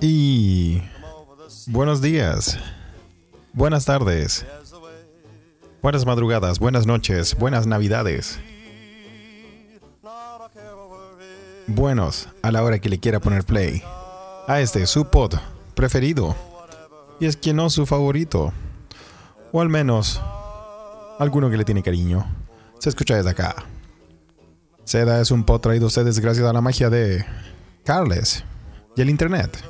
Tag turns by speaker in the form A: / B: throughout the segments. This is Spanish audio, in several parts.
A: Y buenos días, buenas tardes, buenas madrugadas, buenas noches, buenas navidades. Buenos a la hora que le quiera poner play a este su pod preferido. Y es que no su favorito. O al menos alguno que le tiene cariño. Se escucha desde acá. Seda es un pod traído a ustedes gracias a la magia de Carles y el internet.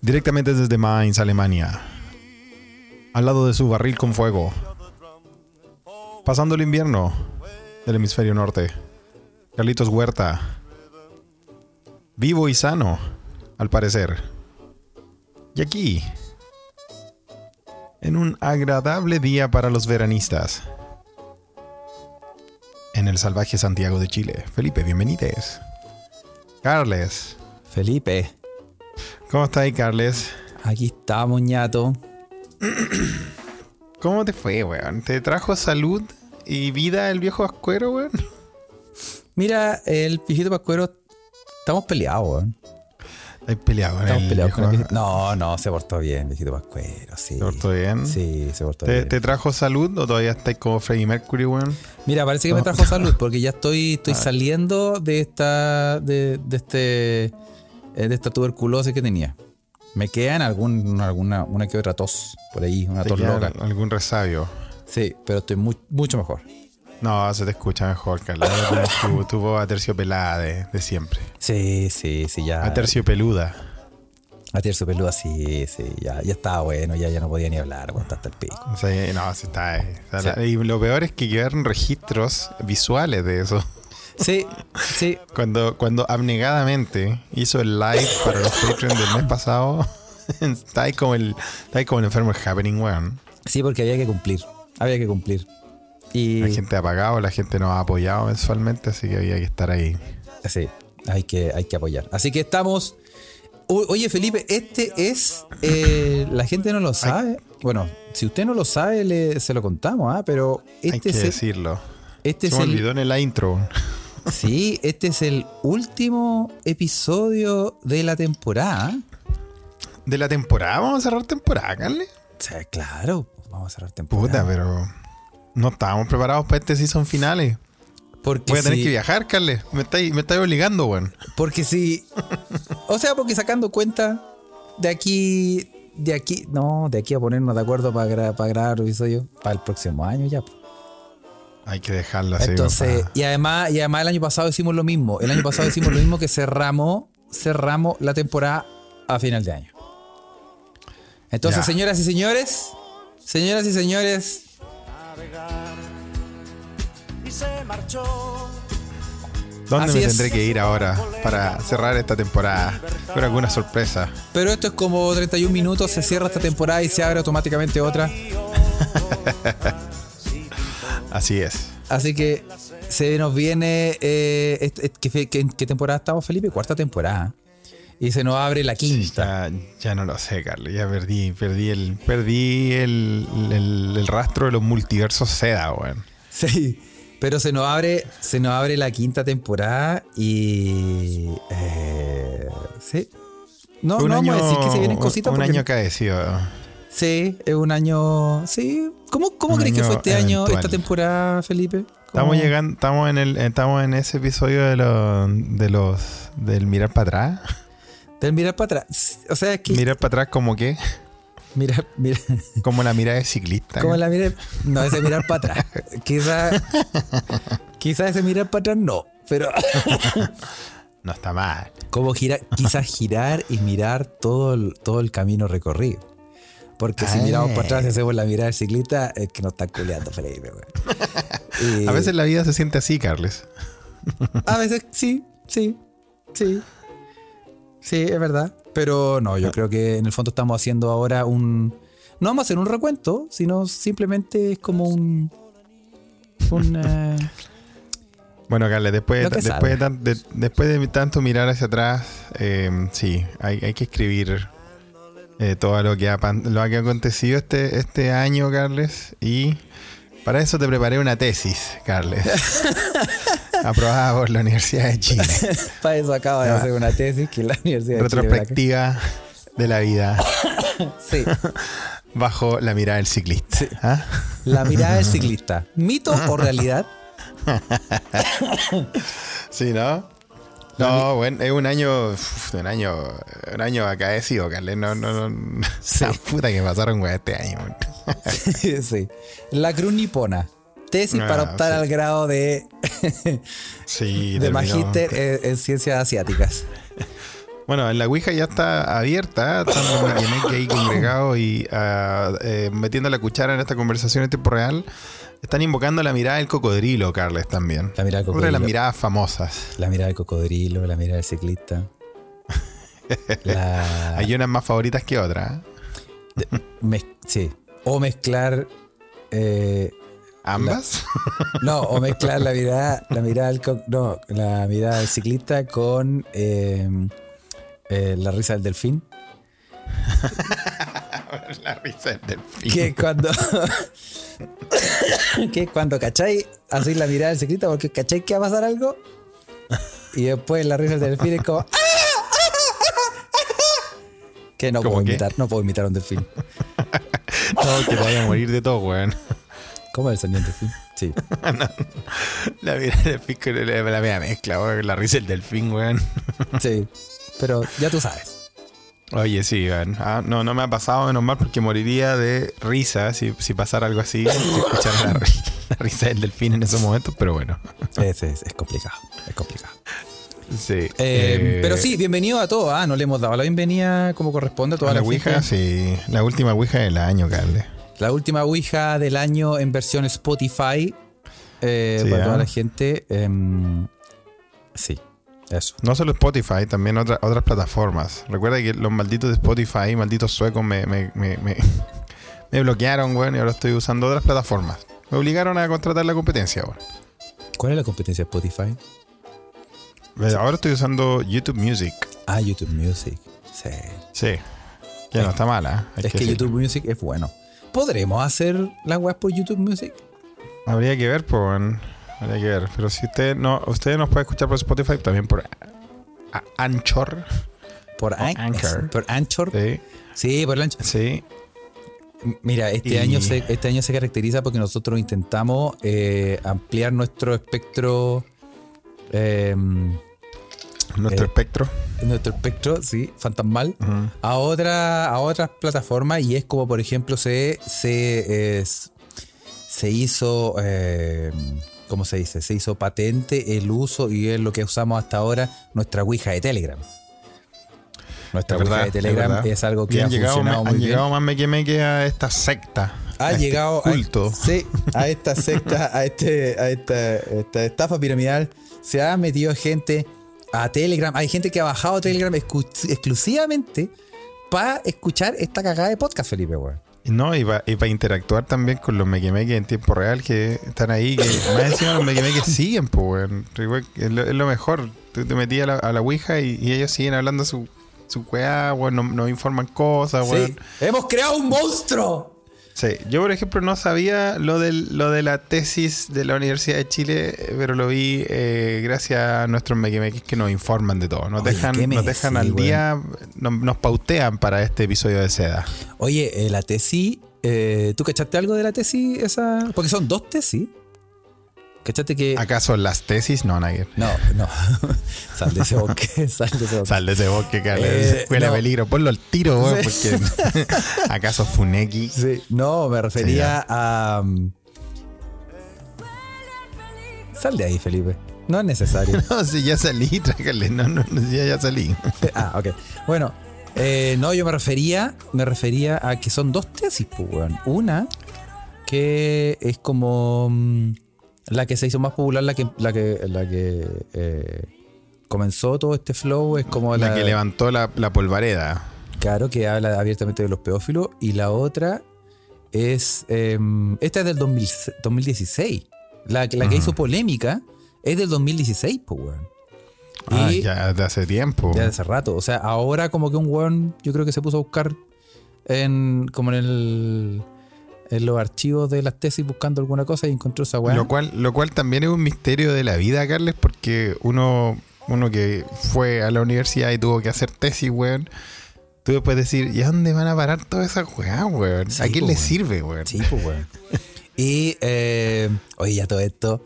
A: Directamente desde Mainz, Alemania. Al lado de su barril con fuego. Pasando el invierno del hemisferio norte. Carlitos Huerta. Vivo y sano, al parecer. Y aquí, en un agradable día para los veranistas, en el salvaje Santiago de Chile. Felipe, bienvenides. Carles.
B: Felipe,
A: ¿Cómo estás ahí, Carles?
B: aquí estamos, ñato.
A: ¿Cómo te fue, weón? ¿Te trajo salud y vida el viejo ascuero, weón?
B: Mira, el viejito Pascuero, estamos peleados, weón.
A: Hay peleado con
B: Estamos
A: el
B: peleados con el. No, no, se portó bien, viejito Pascuero, sí.
A: ¿Te portó bien?
B: Sí, se portó
A: ¿Te,
B: bien.
A: te trajo salud o todavía estás como Freddie Mercury, weón?
B: Mira, parece que me trajo salud porque ya estoy, estoy
A: Ah.
B: saliendo de esta, de, de este, eh, de esta tuberculosis que tenía. Me quedan algún, alguna, una que otra tos por ahí, una
A: ¿Te
B: tos loca.
A: algún resabio?
B: Sí, pero estoy mu- mucho mejor.
A: No, se te escucha mejor, Carles. tu, tu voz aterciopelada de, de siempre.
B: Sí, sí, sí, ya.
A: Aterciopeluda.
B: Atercio peluda, sí, sí, ya, ya estaba bueno, ya, ya no podía ni hablar, aguanta hasta el pico.
A: No, sí está. eh. O sea,
B: Sí.
A: la- Y lo peor es que quedaron registros visuales de eso.
B: Sí, sí,
A: Cuando, cuando abnegadamente hizo el live para los Patreon del mes pasado, está ahí como el, está ahí como el enfermo happening, weón.
B: sí, porque había que cumplir, había que cumplir. Y
A: La gente ha pagado, la gente nos ha apoyado mensualmente, así que había que estar ahí.
B: sí, hay que, hay que apoyar. Así que estamos. O- Oye, Felipe, este es. eh, la gente no lo sabe. Bueno, si usted no lo sabe, le- se lo contamos, ¿ah? Pero
A: Hay
B: este
A: que
B: es, el,
A: decirlo.
B: este
A: Se
B: es
A: me
B: el.
A: olvidó en la intro.
B: Sí, este es el último episodio de la temporada.
A: De la temporada, vamos a cerrar temporada, Carly.
B: O sea, claro, vamos a cerrar temporada.
A: Puta, pero no estábamos preparados para este season finales.
B: Porque
A: Voy a tener
B: si-
A: que viajar, Carles. Me estáis, me estáis obligando, weón.
B: Porque si. O sea, porque sacando cuenta de aquí. De aquí. No, de aquí a ponernos de acuerdo para, para grabar episodio para el próximo año ya.
A: Hay que dejarlo así.
B: Entonces, y además, y además el año pasado hicimos lo mismo. El año pasado hicimos lo mismo que cerramos, cerramos la temporada a final de año. Entonces,
A: Ya.
B: señoras y señores, señoras y señores,
C: y se marchó.
A: ¿Dónde
B: así
A: me
B: es.
A: tendré que ir ahora para cerrar esta temporada? Con alguna sorpresa.
B: pero esto es como 31 minutos, se cierra esta temporada y se abre automáticamente otra.
A: Así es.
B: Así que se nos viene. Eh, est- est- ¿qué, fe- qué- qué temporada estamos, Felipe? Cuarta temporada. Y se nos abre la quinta.
A: Ya, ya no lo sé, Carlos. Ya perdí, perdí el, perdí el, el- el rastro de los multiversos seda, weón.
B: Sí. Pero se nos abre, se nos abre la quinta temporada y. eh, sí. No,
A: un
B: no
A: año,
B: vamos a decir que se vienen cositas.
A: Un
B: porque-
A: año acaecido.
B: Sí, es un año. Sí. ¿Cómo, cómo
A: Un
B: crees que fue este año, esta temporada, Felipe? ¿Cómo-
A: Estamos llegando, estamos en el, estamos en ese episodio de los, de los, del mirar para atrás.
B: Del mirar para atrás. O sea, que.
A: Mirar para atrás como que,
B: Mira, mira.
A: como la mirada de ciclista.
B: ¿Cómo la mira? No, ese mirar para atrás. Quizá, quizá ese mirar para atrás no, pero
A: No está mal.
B: como girar, quizás girar y mirar todo el, todo el camino recorrido. Porque si
A: Ah.
B: miramos para atrás y hacemos la mirada del ciclista, es que nos está culeando, Felipe. Y
A: A veces la vida se siente así, Carles.
B: a veces sí, sí, sí. Sí, es verdad. Pero no, yo creo que en el fondo estamos haciendo ahora un. No vamos a hacer un recuento, sino simplemente es como un. Un. eh,
A: Bueno, Carles, después, de, después, de, de- después de tanto mirar hacia atrás, eh, sí, hay, hay que escribir eh, todo lo que, ha, lo que ha acontecido este, este año, Carles, y Para eso te preparé una tesis, Carles. Aprobada por la Universidad de Chile.
B: Para eso acabo de
A: Ah.
B: hacer una tesis que la Universidad de Chile
A: Retrospectiva de la vida
B: Sí.
A: bajo la mirada del ciclista.
B: Sí.
A: ¿Ah?
B: La mirada del ciclista. ¿Mito o realidad?
A: Sí, ¿no? No, bueno, es un año, un año, un año acaecido, Carles. No, no, no.
B: Sí.
A: La puta que pasaron, güey, este año. güey.
B: sí. La cruz nipona. Tesis
A: Ah,
B: para optar
A: sí.
B: al grado de,
A: Sí,
B: de magíster en, en ciencias asiáticas.
A: Bueno, la Ouija ya está abierta, están los maquineques ahí congregados y ah, eh, metiendo la cuchara en esta conversación en tiempo real. Están invocando la mirada del cocodrilo, Carles, también.
B: La mirada del
A: Otra de las
B: cocodrilo.
A: miradas famosas.
B: La mirada del cocodrilo, la mirada del ciclista. La,
A: Hay unas más favoritas que otras. ¿eh?
B: sí. O mezclar. eh,
A: ¿Ambas?
B: no, o mezclar la mirada, la mirada del no, la mirada del ciclista con eh, eh, la risa del delfín.
A: la risa del delfín.
B: Que cuando. que cuando cachai, así la mirada del ciclista, porque cachai que va a pasar algo. Y después la risa del delfín es como. "Ah, Que no
A: ¿Cómo
B: puedo
A: qué?
B: imitar, no puedo imitar a un delfín.
A: No, que te vaya a morir de todo, weón.
B: ¿Cómo es el sonido del delfín? Sí.
A: La mirada del con la, la media mezcla, weón. La risa del delfín, weón.
B: Sí. Pero ya tú sabes.
A: Oye, sí, weón. Ah, no, no me ha pasado menos mal porque moriría de risa si, si pasara algo así. si escuchara la, la risa del delfín en esos momentos, pero bueno.
B: Es, es, es complicado. Es complicado.
A: Sí.
B: Eh,
A: Eh,
B: pero sí, bienvenido a todos. Ah, no le hemos dado la bienvenida como corresponde a toda
A: a
B: la,
A: la Ouija,
B: gente.
A: sí. La última Ouija del año, Carles.
B: La última Ouija del año en versión Spotify. eh,
A: Sí,
B: para toda la gente. em, sí, eso.
A: No solo Spotify, también otra- otras plataformas. Recuerda que los malditos de Spotify, malditos suecos, me, me, me, me, me bloquearon, weón, y ahora estoy usando otras plataformas. Me obligaron a contratar la competencia, weón.
B: ¿Cuál es la competencia de Spotify?
A: Eh, Ahora estoy usando YouTube Music.
B: Ah, YouTube Music. Sí.
A: Sí. Que no está mala. ¿eh?
B: Es que. YouTube Music es bueno. ¿Podremos hacer las webs por YouTube Music?
A: Habría que ver, pues. Habría que ver. Pero si usted no, usted nos puede escuchar por Spotify, también por a- Anchor.
B: Por, An-
A: Anchor.
B: por Anchor.
A: Sí.
B: Sí, por Anchor.
A: Sí.
B: Mira, este,
A: Y-
B: año se, este año se caracteriza porque nosotros intentamos eh, ampliar nuestro espectro. eh,
A: Nuestro
B: Eh,
A: espectro.
B: nuestro espectro, sí, fantasmal. A, otra, a otras plataformas y es como por ejemplo se, se, es- se hizo, eh, ¿cómo se dice? Se hizo patente el uso y es lo que usamos hasta ahora, nuestra Ouija de Telegram. Nuestra
A: Es
B: Ouija
A: verdad,
B: de Telegram
A: verdad.
B: es, algo que ha
A: llegado,
B: funcionado
A: me-
B: muy
A: han
B: bien.
A: llegado más me que me que a esta secta.
B: ha
A: a este
B: llegado a-
A: culto.
B: sí, a esta secta, a, este, a esta, esta estafa piramidal. Se ha metido gente a Telegram. Hay gente que ha bajado Telegram exclusivamente para escuchar esta cagada de podcast, Felipe, weón.
A: No, y para interactuar también con los mequemeques en tiempo real que están ahí, que más encima los mequemeques siguen, pues, weón. Es lo, es lo mejor. Tú te metías a la, a la Ouija y, y ellos siguen hablando su, su weá, weón, nos, nos informan cosas, weón.
B: Sí, hemos creado un monstruo.
A: Sí, yo por ejemplo no sabía lo, del, lo de la tesis de la Universidad de Chile, eh, pero lo vi eh, gracias a nuestros mequemeques que nos informan de todo. Nos
B: Oye,
A: dejan,
B: ¿qué me
A: nos dejan al día, nos, nos pautean para este episodio de Seda.
B: Oye, eh, la tesis, eh, ¿tú cachaste algo de la tesis esa? Porque son dos tesis. ¿Cachaste que...
A: ¿Acaso las tesis? No, nadie.
B: No, no. sal de ese bosque, sal de ese bosque.
A: Sal de ese bosque, Carlos.
B: Eh,
A: Huele
B: no.
A: peligro. Ponlo al tiro,
B: Sí.
A: porque ¿acaso Funeki?
B: Sí, no, me refería a... um, Sal de ahí, Felipe. No es necesario.
A: No, si ya salí, trágale. No, no, no, ya, ya salí.
B: ah, ok. Bueno, eh, no, yo me refería, me refería a que son dos tesis, pues, weón. Una que es como mm, la que se hizo más popular, la que, la que, la que eh, comenzó todo este flow, es como la,
A: La que levantó la, la polvareda.
B: Claro, que habla abiertamente de los pedófilos. Y la otra es. eh, esta es del 2000 2016. La, la que hizo polémica es del 2016, pues, weón.
A: Ah, ya de hace tiempo.
B: ya de hace rato. O sea, ahora como que un weón, yo creo que se puso a buscar en como en el en los archivos de las tesis buscando alguna cosa y encontró esa weá.
A: Lo cual, lo cual también es un misterio de la vida, Carles, porque uno, uno que fue a la universidad y tuvo que hacer tesis, weón. Tú puedes decir, ¿y a dónde van a parar todas esas weas, weón?
B: Sí,
A: ¿A quién le sirve, weón?
B: Sí, pues, weón. Y, eh, oye, ya todo esto.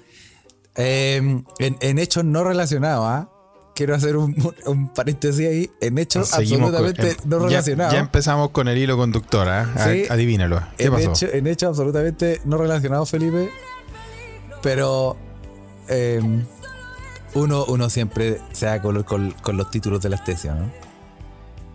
B: eh, en, en hechos no relacionados, ¿ah? Quiero hacer un, un paréntesis ahí. En hechos
A: Seguimos
B: absolutamente
A: em,
B: no relacionados.
A: Ya, empezamos con el hilo conductor. A-
B: Sí.
A: Adivínalo. ¿Qué
B: en,
A: pasó?
B: hecho- en hechos absolutamente no relacionados, Felipe. Pero eh, uno, uno siempre se da color con, con los títulos de las tesis, ¿no?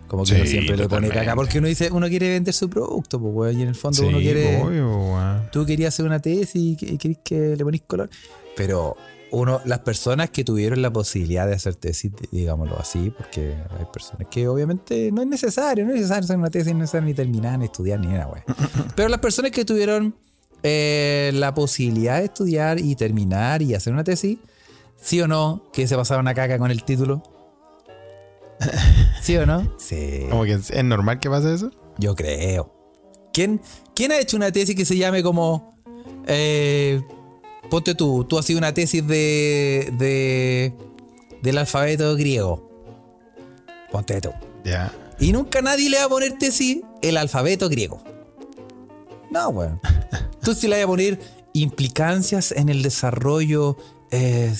B: Como que
A: Sí,
B: uno siempre le pone caca. Porque uno dice, uno quiere vender su producto, pues, Y en el fondo uno quiere.
A: obvio,
B: tú querías hacer una tesis y y querés que le ponís color. Pero uno, las personas que tuvieron la posibilidad de hacer tesis, digámoslo así, porque hay personas que obviamente no es necesario, no es necesario hacer una tesis, no es necesario ni terminar, ni estudiar, ni nada, güey. Pero las personas que tuvieron eh, la posibilidad de estudiar y terminar y hacer una tesis, ¿sí o no? Que se pasaron a caca con el título. ¿Sí o no? Sí.
A: Como que es es normal que pase eso.
B: Yo creo. ¿Quién, quién ha hecho una tesis que se llame como. eh, ponte tú, tú has sido una tesis de, de. del alfabeto griego. Ponte tú.
A: Ya.
B: Y nunca nadie le va a poner tesis el alfabeto griego. No, weón. Tú sí le vas a poner implicancias en el desarrollo eh,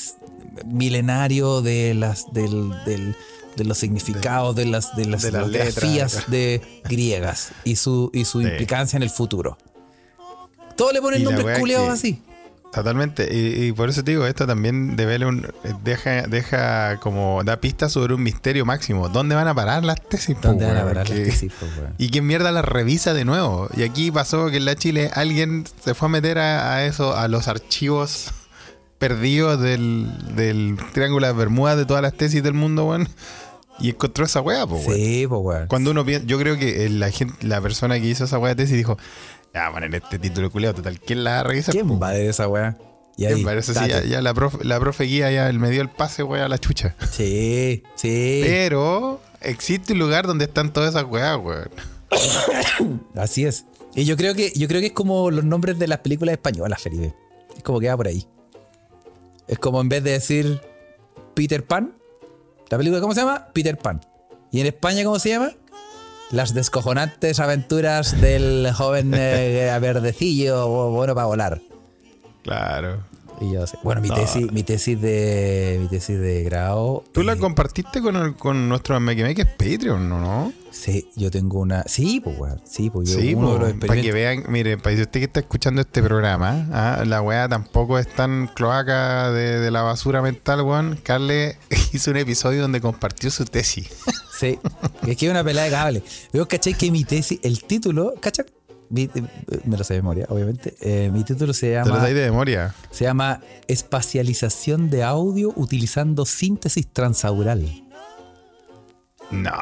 B: milenario de las del, del- de los significados de las de las,
A: de las
B: geografías
A: letras.
B: de griegas y su y su
A: Sí.
B: implicancia en el futuro. Todos le ponen nombres culeados así.
A: Totalmente. Y, y por eso te digo, esto también devela un, deja, deja como da pistas sobre un misterio máximo. ¿Dónde van a parar las tesis?
B: ¿Dónde van a parar las tesis?
A: ¿Y quién mierda las revisa de nuevo? Y aquí pasó que en la Chile alguien se fue a meter a, a eso, a los archivos perdidos del, del Triángulo de Bermuda de todas las tesis del mundo, weón. Y encontró esa weá, pues.
B: Sí, pues, weón.
A: Cuando uno piensa, yo creo que la gente, la persona que hizo esa weá de tesis dijo, ya, poner este título culiado, total, ¿quién la va a revisar?
B: ¿Quién va de esa weá? Y.
A: Eso sí, ya, ya la, profe, la profe guía ya me dio el pase, weá, a la chucha.
B: Sí, sí.
A: Pero existe un lugar donde están todas esas weas, weón.
B: Así es. Y yo creo que, yo creo que es como los nombres de las películas españolas, Felipe. Es como que va por ahí. Es como en vez de decir Peter Pan, la película ¿cómo se llama? Peter Pan. Y en España, ¿cómo se llama? Las descojonantes aventuras del joven eh, verdecillo bueno para volar.
A: Claro.
B: Y yo sé. Bueno, mi tesis, mi tesis de. Mi tesis de grado.
A: Tú la
B: eh,
A: compartiste con, el, con nuestro Mequemeque Patreon, ¿no? no?
B: Sí, yo tengo una. Sí, pues, weón. Sí, pues yo
A: Sí,
B: uno de los
A: para que vean, mire, para usted que está escuchando este programa, ah, la weá tampoco es tan cloaca de, de la basura mental, weón. Carle hizo un episodio donde compartió su tesis.
B: Sí, es que es una pelada de cable. Veo, ¿cachai? Que mi tesis, el título, ¿cachai? Mi- eh, me lo sé de memoria, obviamente. Eh, mi título se
A: Te lo
B: llama,
A: dais de memoria.
B: se llama Espacialización de audio utilizando síntesis transaural.
A: No.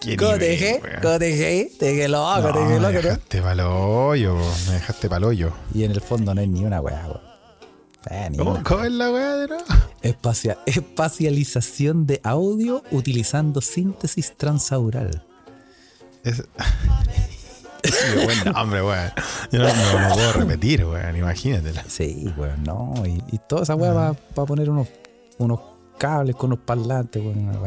A: ¿Qué
B: ¿Cómo te dejé? ¿Cómo te dejé? Te dejé loco,
A: No,
B: te dejé
A: me
B: loco, ¿no?
A: dejaste paloyo, me dejaste paloyo.
B: Y en el fondo no es ni una weá, weón. Eh, ni
A: ¿Cómo, cómo es la weá de nuevo?
B: Espacia- espacialización de audio utilizando síntesis transaural.
A: Es... Qué buen nombre, weón. Yo no, no lo puedo repetir, weón. Imagínatela.
B: Sí, weón, no. Y, y toda esa weá va, va a poner unos, unos cables con unos parlantes, weón. No.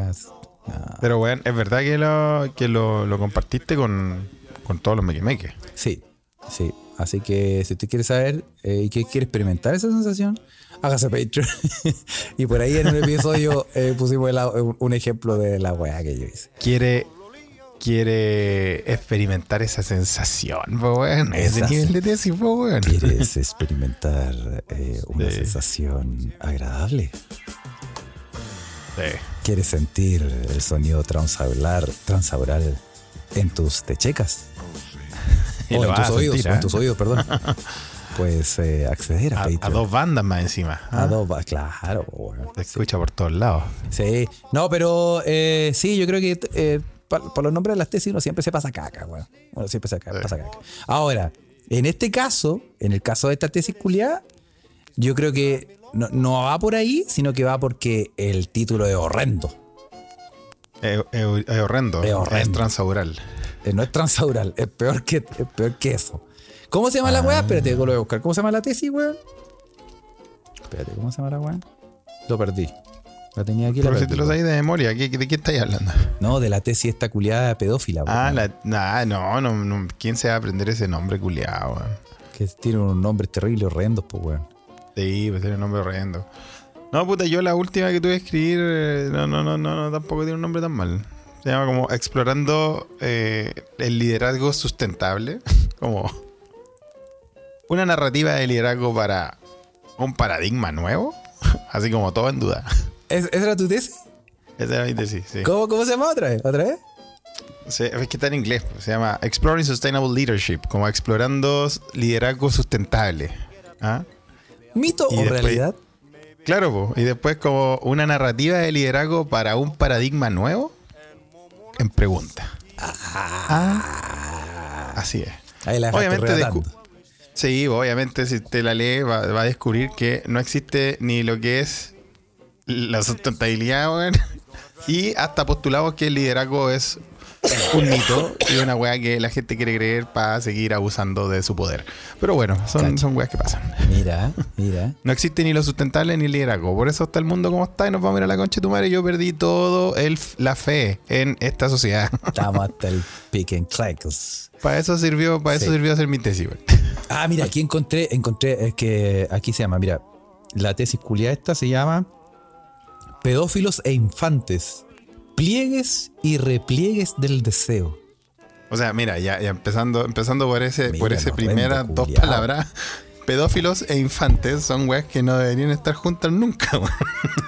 A: Pero, weón, es verdad que lo, que lo, lo compartiste con, con todos los mequemeques.
B: Sí, sí. Así que si usted quiere saber eh, y que quiere experimentar esa sensación, hágase Patreon. y por ahí en un episodio eh, pusimos el un, ejemplo de la weá que yo hice.
A: Quiere, quiere experimentar esa sensación, po, weón. Ese nivel de tesis, po, weón.
B: ¿Quieres experimentar eh, una
A: Sí.
B: sensación agradable?
A: Sí.
B: ¿Quieres sentir el sonido transaural, transaural en tus techecas?
A: Y
B: en tus
A: a
B: oídos,
A: sentir,
B: en
A: ¿eh?
B: tus oídos, perdón. Pues eh, acceder a,
A: A, a dos bandas más encima.
B: A
A: ¿ah?
B: dos, va- claro, weón.
A: Se escucha por todos lados.
B: Sí, no, pero eh, sí, yo creo que por los nombres de las tesis uno siempre se pasa caca. Uno siempre se pasa caca. Ahora, en este caso, en el caso de esta tesis culiada, yo creo que no, no va por ahí, sino que va porque el título es horrendo.
A: Es, horrendo.
B: Es
A: transaural.
B: Eh, no es transaural, es peor que, es peor que eso. ¿Cómo se llama la weá? Espérate, lo voy a buscar. ¿Cómo se llama la tesis, weón? Espérate, ¿cómo se llama la weá? Lo perdí. La tenía aquí. La
A: Pero si
B: perdí,
A: te lo sabes de memoria, ¿qué- ¿de qué estáis hablando?
B: No, de la tesis esta culiada pedófila, weón.
A: Ah, la, nah, no, no, no, ¿quién se va a aprender ese nombre culiado, weón?
B: Que tiene unos nombres terribles, horrendos, pues, weón.
A: Sí, pues tiene un nombre horrendo. No, puta, yo la última que tuve que escribir, eh, no, no, no, no, no, tampoco tiene un nombre tan mal. Se llama como Explorando eh, el liderazgo sustentable. como una narrativa de liderazgo para un paradigma nuevo. Así como todo en duda.
B: ¿Es- ¿Esa era tu tesis?
A: Esa era mi tesis, sí.
B: ¿Cómo, ¿Cómo se llama otra vez? ¿Otra vez?
A: Se- es que está en inglés. pues, Se llama Exploring Sustainable Leadership. Como explorando liderazgo sustentable. ¿Ah?
B: ¿Mito
A: Y
B: o
A: después-
B: realidad?
A: Claro, po. y después como una narrativa de liderazgo para un paradigma nuevo en pregunta. Ah. Así es.
B: Ahí la
A: Obviamente, sí, obviamente si te la lee va, va a descubrir que no existe ni lo que es la sustentabilidad, y hasta postulamos que el liderazgo es un mito y una weá que la gente quiere creer para seguir abusando de su poder. Pero bueno, son, son weas que pasan.
B: Mira, mira.
A: No existe ni lo sustentable ni el liderazgo. Por eso está el mundo como está y nos vamos a ir a la concha de tu madre. Yo perdí todo el, la fe en esta sociedad.
B: Estamos hasta el pick and clackles.
A: para eso sirvió, para eso sirvió hacer mi tesis, weón.
B: Ah, mira, aquí encontré, encontré, es que aquí se llama, mira, la tesis culia esta se llama Pedófilos e infantes, pliegues y repliegues del deseo.
A: O sea, mira, ya, ya empezando, empezando por ese,
B: Mira,
A: por ese primeras dos
B: culiao.
A: palabras. Pedófilos e infantes son weas que no deberían estar juntas nunca, weón.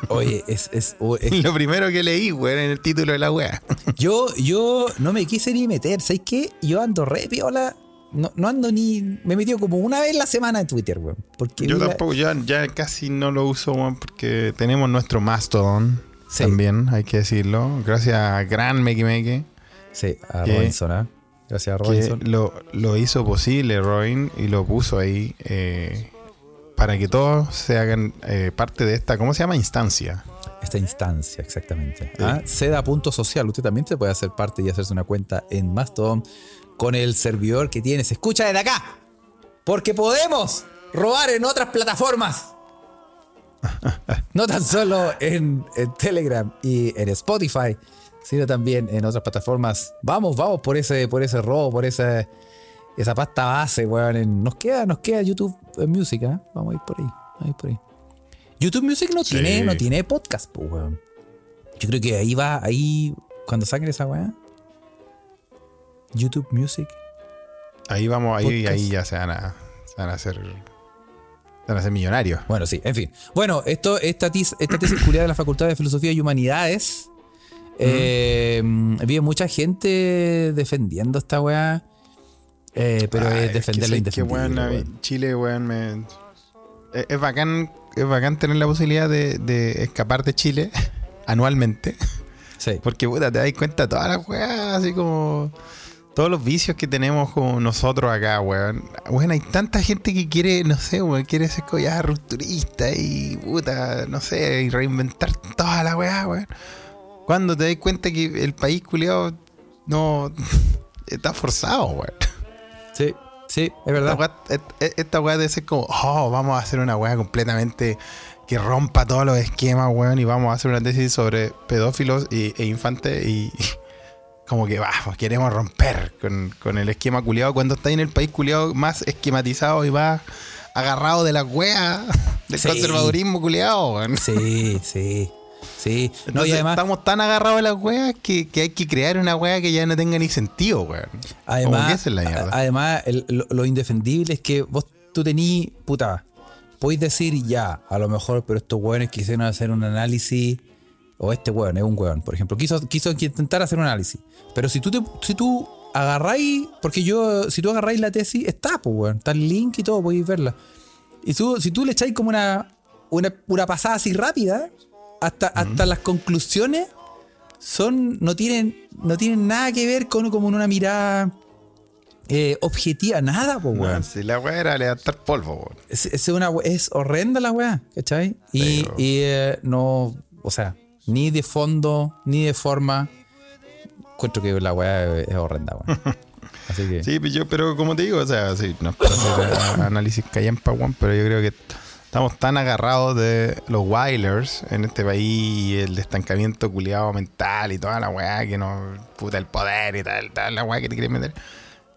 B: Oye, es, es- o- es-
A: Lo primero que leí, weón, en el título de la wea.
B: yo, yo no me quise ni meter, ¿sabes qué? Yo ando re piola, no, no ando ni, me he metido como una vez la semana en Twitter, weón. Porque
A: Yo
B: vi la-
A: tampoco, ya, ya casi no lo uso, weón, porque tenemos nuestro Mastodon
B: Sí.
A: también, hay que decirlo. Gracias a Gran Meki Meki.
B: Sí, a
A: que-
B: Robinson, ¿ah? Gracias a
A: que
B: Robinson.
A: lo, lo hizo posible Robin y lo puso ahí eh, para que todos se hagan eh, parte de esta, ¿cómo se llama? Instancia.
B: Esta instancia, exactamente.
A: Sí.
B: Ah, Seda.social. Usted también se puede hacer parte y hacerse una cuenta en Mastodon con el servidor que tiene. Se escucha desde acá. Porque podemos robar en otras plataformas. No tan solo en, en Telegram y en Spotify, sino también en otras plataformas. Vamos, vamos por ese, por ese robo, por esa, esa pasta base, weón. En- nos queda, nos queda YouTube eh, Music, ¿ah? Vamos a ir por ahí. Vamos a ir por ahí. YouTube Music no,
A: Sí.
B: tiene, no tiene podcast, pues, weón. Yo creo que ahí va, ahí, cuando saquen esa weá. YouTube Music.
A: Ahí vamos, ahí,
B: Podcast.
A: ahí ya se van a, se van a hacer. Van a hacer millonarios.
B: Bueno, sí, en fin. Bueno, esto, esta, tis- esta tesis culiada de la Facultad de Filosofía y Humanidades. eh, vi mucha gente defendiendo esta weá. eh, pero
A: Ay,
B: es defender
A: que
B: lo
A: sé que,
B: indefendible.
A: weón, a mí
B: weón.
A: Chile, weón, me. Es, es bacán, es bacán tener la posibilidad de, de escapar de Chile anualmente.
B: Sí.
A: Porque, puta, te das cuenta de todas las weas, así como. Todos los vicios que tenemos como nosotros acá, weón. Bueno, hay tanta gente que quiere, no sé, weón, quiere ser ya rupturista y, puta, no sé, y reinventar toda la weá, weón. Cuando te das cuenta que el país culiado no. está forzado, weón.
B: Sí, sí, es verdad.
A: et- esta weá debe ser como, oh, vamos a hacer una weá completamente que rompa todos los esquemas, weón, y vamos a hacer una tesis sobre pedófilos y, e infantes y como que, va, pues queremos romper con, con el esquema culiado cuando está en el país culiado más esquematizado y más agarrado de la weá del
B: Sí.
A: conservadurismo culiado.
B: Sí, sí. Sí. No, y además,
A: estamos tan agarrados de las weas que, que hay que crear una wea que ya no tenga ni sentido, weón.
B: Además,
A: es la
B: a- además el- lo, lo indefendible es que vos tú tení, puta, podéis decir ya, a lo mejor, pero estos hueones quisieron hacer un análisis, o este hueón es un hueón, por ejemplo, quiso, quiso intentar hacer un análisis. Pero si tú te, si tú agarráis, porque yo, si tú agarráis la tesis, está, pues hueón, está el link y todo, podéis verla. Y tú, si tú le echáis como una, una, una pasada así rápida, hasta, hasta las conclusiones son no tienen no tienen nada que ver con como una mirada eh, objetiva nada pues
A: Weón,
B: weón
A: si la wea era levantar polvo, weón.
B: es, es una es horrenda la weá ¿cachai? y,
A: Pero-
B: y, eh, no o sea ni de fondo ni de forma encuentro que la weá es horrenda, weón. Así que.
A: Sí, pues yo, pero como te digo, o sea, sí, no hacer análisis callampa, weón, pero yo creo que estamos tan agarrados de los Wilders en este país y el estancamiento culiado mental y toda la weá que no. puta el poder y tal, tal, la weá que te quieren meter.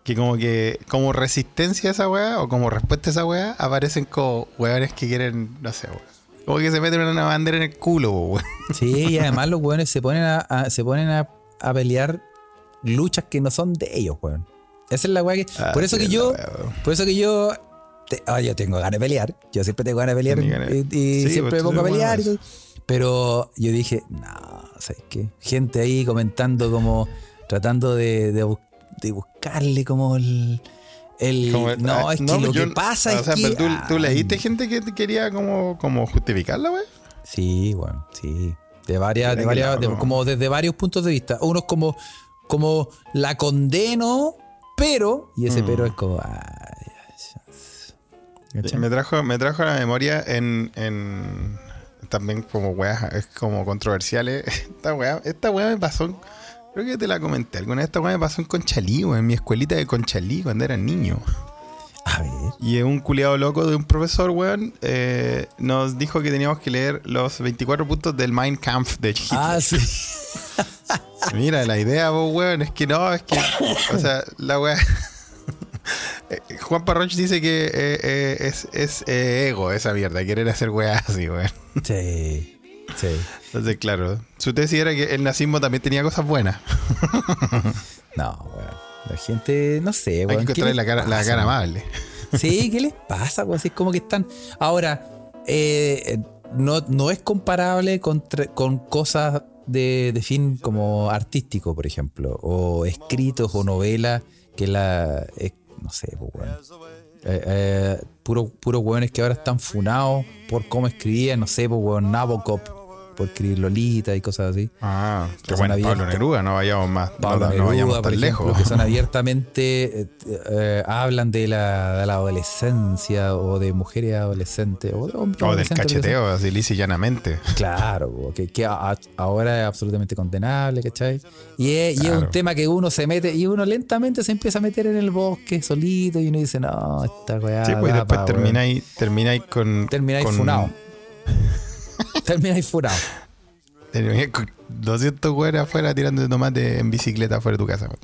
A: Que como que, como resistencia a esa weá o como respuesta a esa weá, aparecen como weones que quieren, no sé, weón. Como que se meten una bandera en el culo, weón.
B: Sí, y además los weones se ponen a, a- se ponen a, a pelear luchas que no son de ellos, weón. Esa es la weá que.
A: Ah,
B: por eso
A: sí,
B: que
A: es
B: yo. Por eso que yo. yo tengo ganas de pelear. Yo siempre tengo ganas de pelear.
A: Ganas-
B: Y, y
A: Sí,
B: siempre
A: pues,
B: me pongo a pelear
A: bueno.
B: Pero yo dije, no, ¿sabes qué? Gente ahí comentando como. Tratando de, de, de buscarle como el. El
A: Como-
B: no,
A: ah,
B: es que
A: no,
B: lo
A: yo-
B: que pasa
A: o
B: es
A: sea,
B: que.
A: pero tú, tú
B: ay,
A: leíste gente que quería como, como justificarla, weón.
B: Sí, bueno, sí. De varias, de varias, de- como desde varios puntos de vista. Unos como, como la condeno, pero, y ese
A: Mm.
B: pero es como, ay, ay, ¿cachai?
A: Me trajo, me trajo a la memoria en, en también como weas, es como controversiales. Esta wea, esta wea me pasó, creo que te la comenté alguna vez, esta wea me pasó en Conchalí, weón, en mi escuelita de Conchalí cuando era niño.
B: A ver.
A: Y un culiado loco de un profesor, weón, eh, nos dijo que teníamos que leer los 24 puntos del Mein Kampf de Hitler.
B: Ah, sí.
A: Mira, la idea, vos, weón, es que no, es que. O sea, la weá. Eh, Juan Parroch dice que eh, eh, es, es ego esa mierda, querer hacer weá así, weón.
B: Sí. Sí.
A: Entonces, claro, su tesis era que el nazismo también tenía cosas buenas.
B: No. La gente, no sé,
A: Hay
B: weón.
A: que
B: ¿qué
A: encontrarle
B: les
A: la cara, la cara amable.
B: Sí, ¿qué les pasa? weón? Es como que están. Ahora, eh, no, no es comparable con, con cosas de, de fin como artístico, por ejemplo, o escritos o novelas que la. eh, no sé, pues. Eh, eh, puro, puros weones que ahora están funados por cómo escribían, no sé, pues, weón, Nabokov por escribir Lolita y cosas así.
A: Ah,
B: Que
A: bueno, Pablo. Neruda, no vayamos más,
B: Pablo
A: no, vayamos tan
B: ejemplo,
A: lejos.
B: que son abiertamente, eh, eh, hablan de la, de la adolescencia o de mujeres adolescentes o de hombres
A: O del cacheteo, así lisa y llanamente.
B: Claro, que, que a- ahora es absolutamente condenable, ¿cachai? Y es, y es
A: Claro.
B: un tema que uno se mete y uno lentamente se empieza a meter en el bosque solito y uno dice, no, esta weá.
A: Sí, pues y después termináis termináis con.
B: Termináis
A: con-
B: funado. Termináis funado.
A: termináis con 200 güeyes afuera tirando de tomate en bicicleta afuera de tu casa.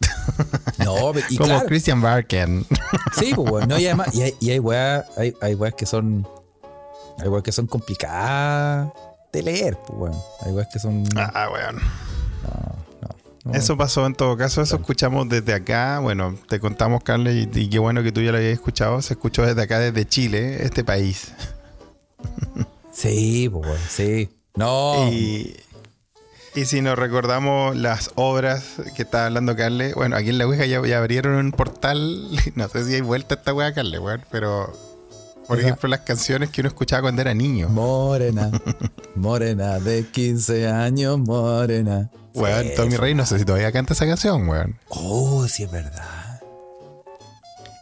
B: No, pero- y
A: Como
B: claro,
A: Christian Barken.
B: Sí, pues, weón. No, y además, y hay, y hay weas, hay, hay weas que son. Hay weas que son complicadas de leer, pues, weón. Hay weas que son.
A: Ah, weón.
B: no.
A: Eso pasó en todo caso, eso escuchamos desde acá. Bueno, te contamos, Carles, y, y qué bueno que tú ya lo habías escuchado. Se escuchó desde acá, desde Chile, este país.
B: Sí, pues. Sí. No.
A: Y, y si nos recordamos las obras que estaba hablando Carles, bueno, aquí en la Ouija ya, ya abrieron un portal. No sé si hay vuelta a esta wea, Carles, weón, pero. Por ejemplo, las canciones que uno escuchaba cuando era niño.
B: Morena. Morena de 15 años, morena.
A: Weón, Tommy. Rey, no sé si todavía canta esa canción, weón.
B: Oh, sí, es verdad.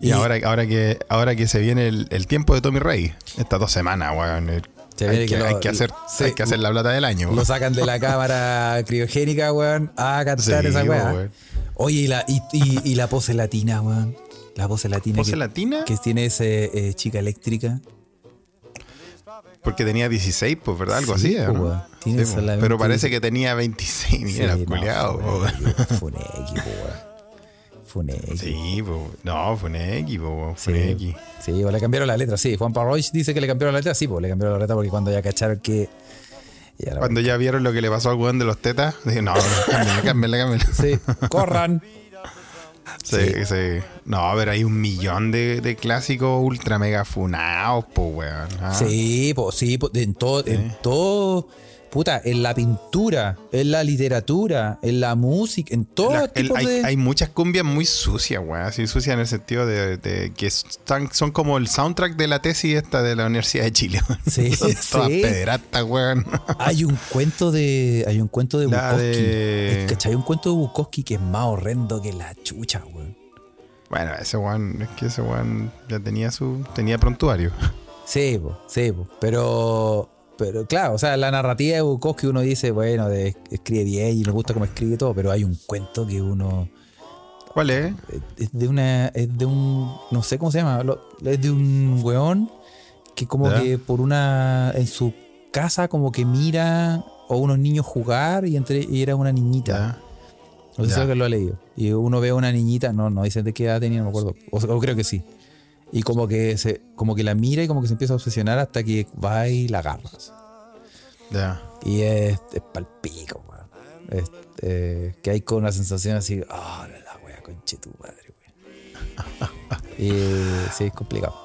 A: Y, ahora, ahora, que, ahora que se viene el, el tiempo de Tommy Rey, estas dos semanas, weón.
B: Se
A: hay, que,
B: que lo-
A: hay que hacer,
B: sí,
A: hay que hacer la plata del año.
B: Lo sacan de la cámara criogénica, weón, a cantar
A: Sí,
B: esa weá.
A: weón.
B: Oye, y la, y, y- y la pose latina, weón. La pose latina.
A: ¿Pose
B: que,
A: latina?
B: que tiene ese eh, chica eléctrica.
A: Porque tenía 16, pues, ¿verdad? Algo
B: Sí,
A: así,
B: pues,
A: ¿no? Sí,
B: solamente-
A: Pero parece que tenía 26. Mira,
B: Sí, no,
A: culiao,
B: fue un
A: weón.
B: equipo, Equipo.
A: Sí, pues, no, equipo, weón,
B: Sí, sí, le cambiaron la letra, sí. Juan Parroy dice que le cambiaron la letra, sí, pues le cambiaron la letra porque cuando ya cacharon que. ya
A: Cuando ya vieron lo que le pasó al weón de los tetas, dije, no, cámbiala, cámbiala.
B: Sí, corran.
A: Sí, sí. No, pero hay un millón de, de clásicos ultra mega funados, pues, weón. ah.
B: Sí, pues sí, po, en todo, en todo. Puta, en la pintura, en la literatura, en la música, en todo
A: La-
B: tipo
A: hay,
B: de.
A: hay muchas cumbias muy sucias, weón. Así sucias en el sentido de, de que están, son como el soundtrack de la tesis esta de la Universidad de Chile. weón.
B: Sí,
A: son todas
B: sí.
A: pederastas, weón.
B: Hay un cuento de. Hay un cuento de
A: La
B: Bukowski.
A: de-
B: ¿Cachai? Un cuento de Bukowski que es más horrendo que la chucha, weón.
A: Bueno, ese weón, es que ese weón ya tenía su. tenía prontuario.
B: Sí, sí, pero. Pero claro, o sea, la narrativa de Bukowski uno dice, bueno, de, escribe bien y me gusta cómo escribe todo, pero hay un cuento que uno
A: ¿Cuál es?
B: es de una es de un no sé cómo se llama, lo- es de un weón que como
A: Ya.
B: que por una en su casa como que mira a unos niños jugar y entre y era una niñita.
A: Ya.
B: No sé si alguien lo ha leído. Y uno ve a una niñita, no, no dicen de qué edad tenía, no me acuerdo. O, o creo que sí. Y como que se, como que la mira y como que se empieza a obsesionar hasta que va y la agarras.
A: Ya.
B: Y es, es palpico, weón. Es, eh, que hay con una sensación así, ah, la wea conche tu madre, weón. Y sí, es complicado.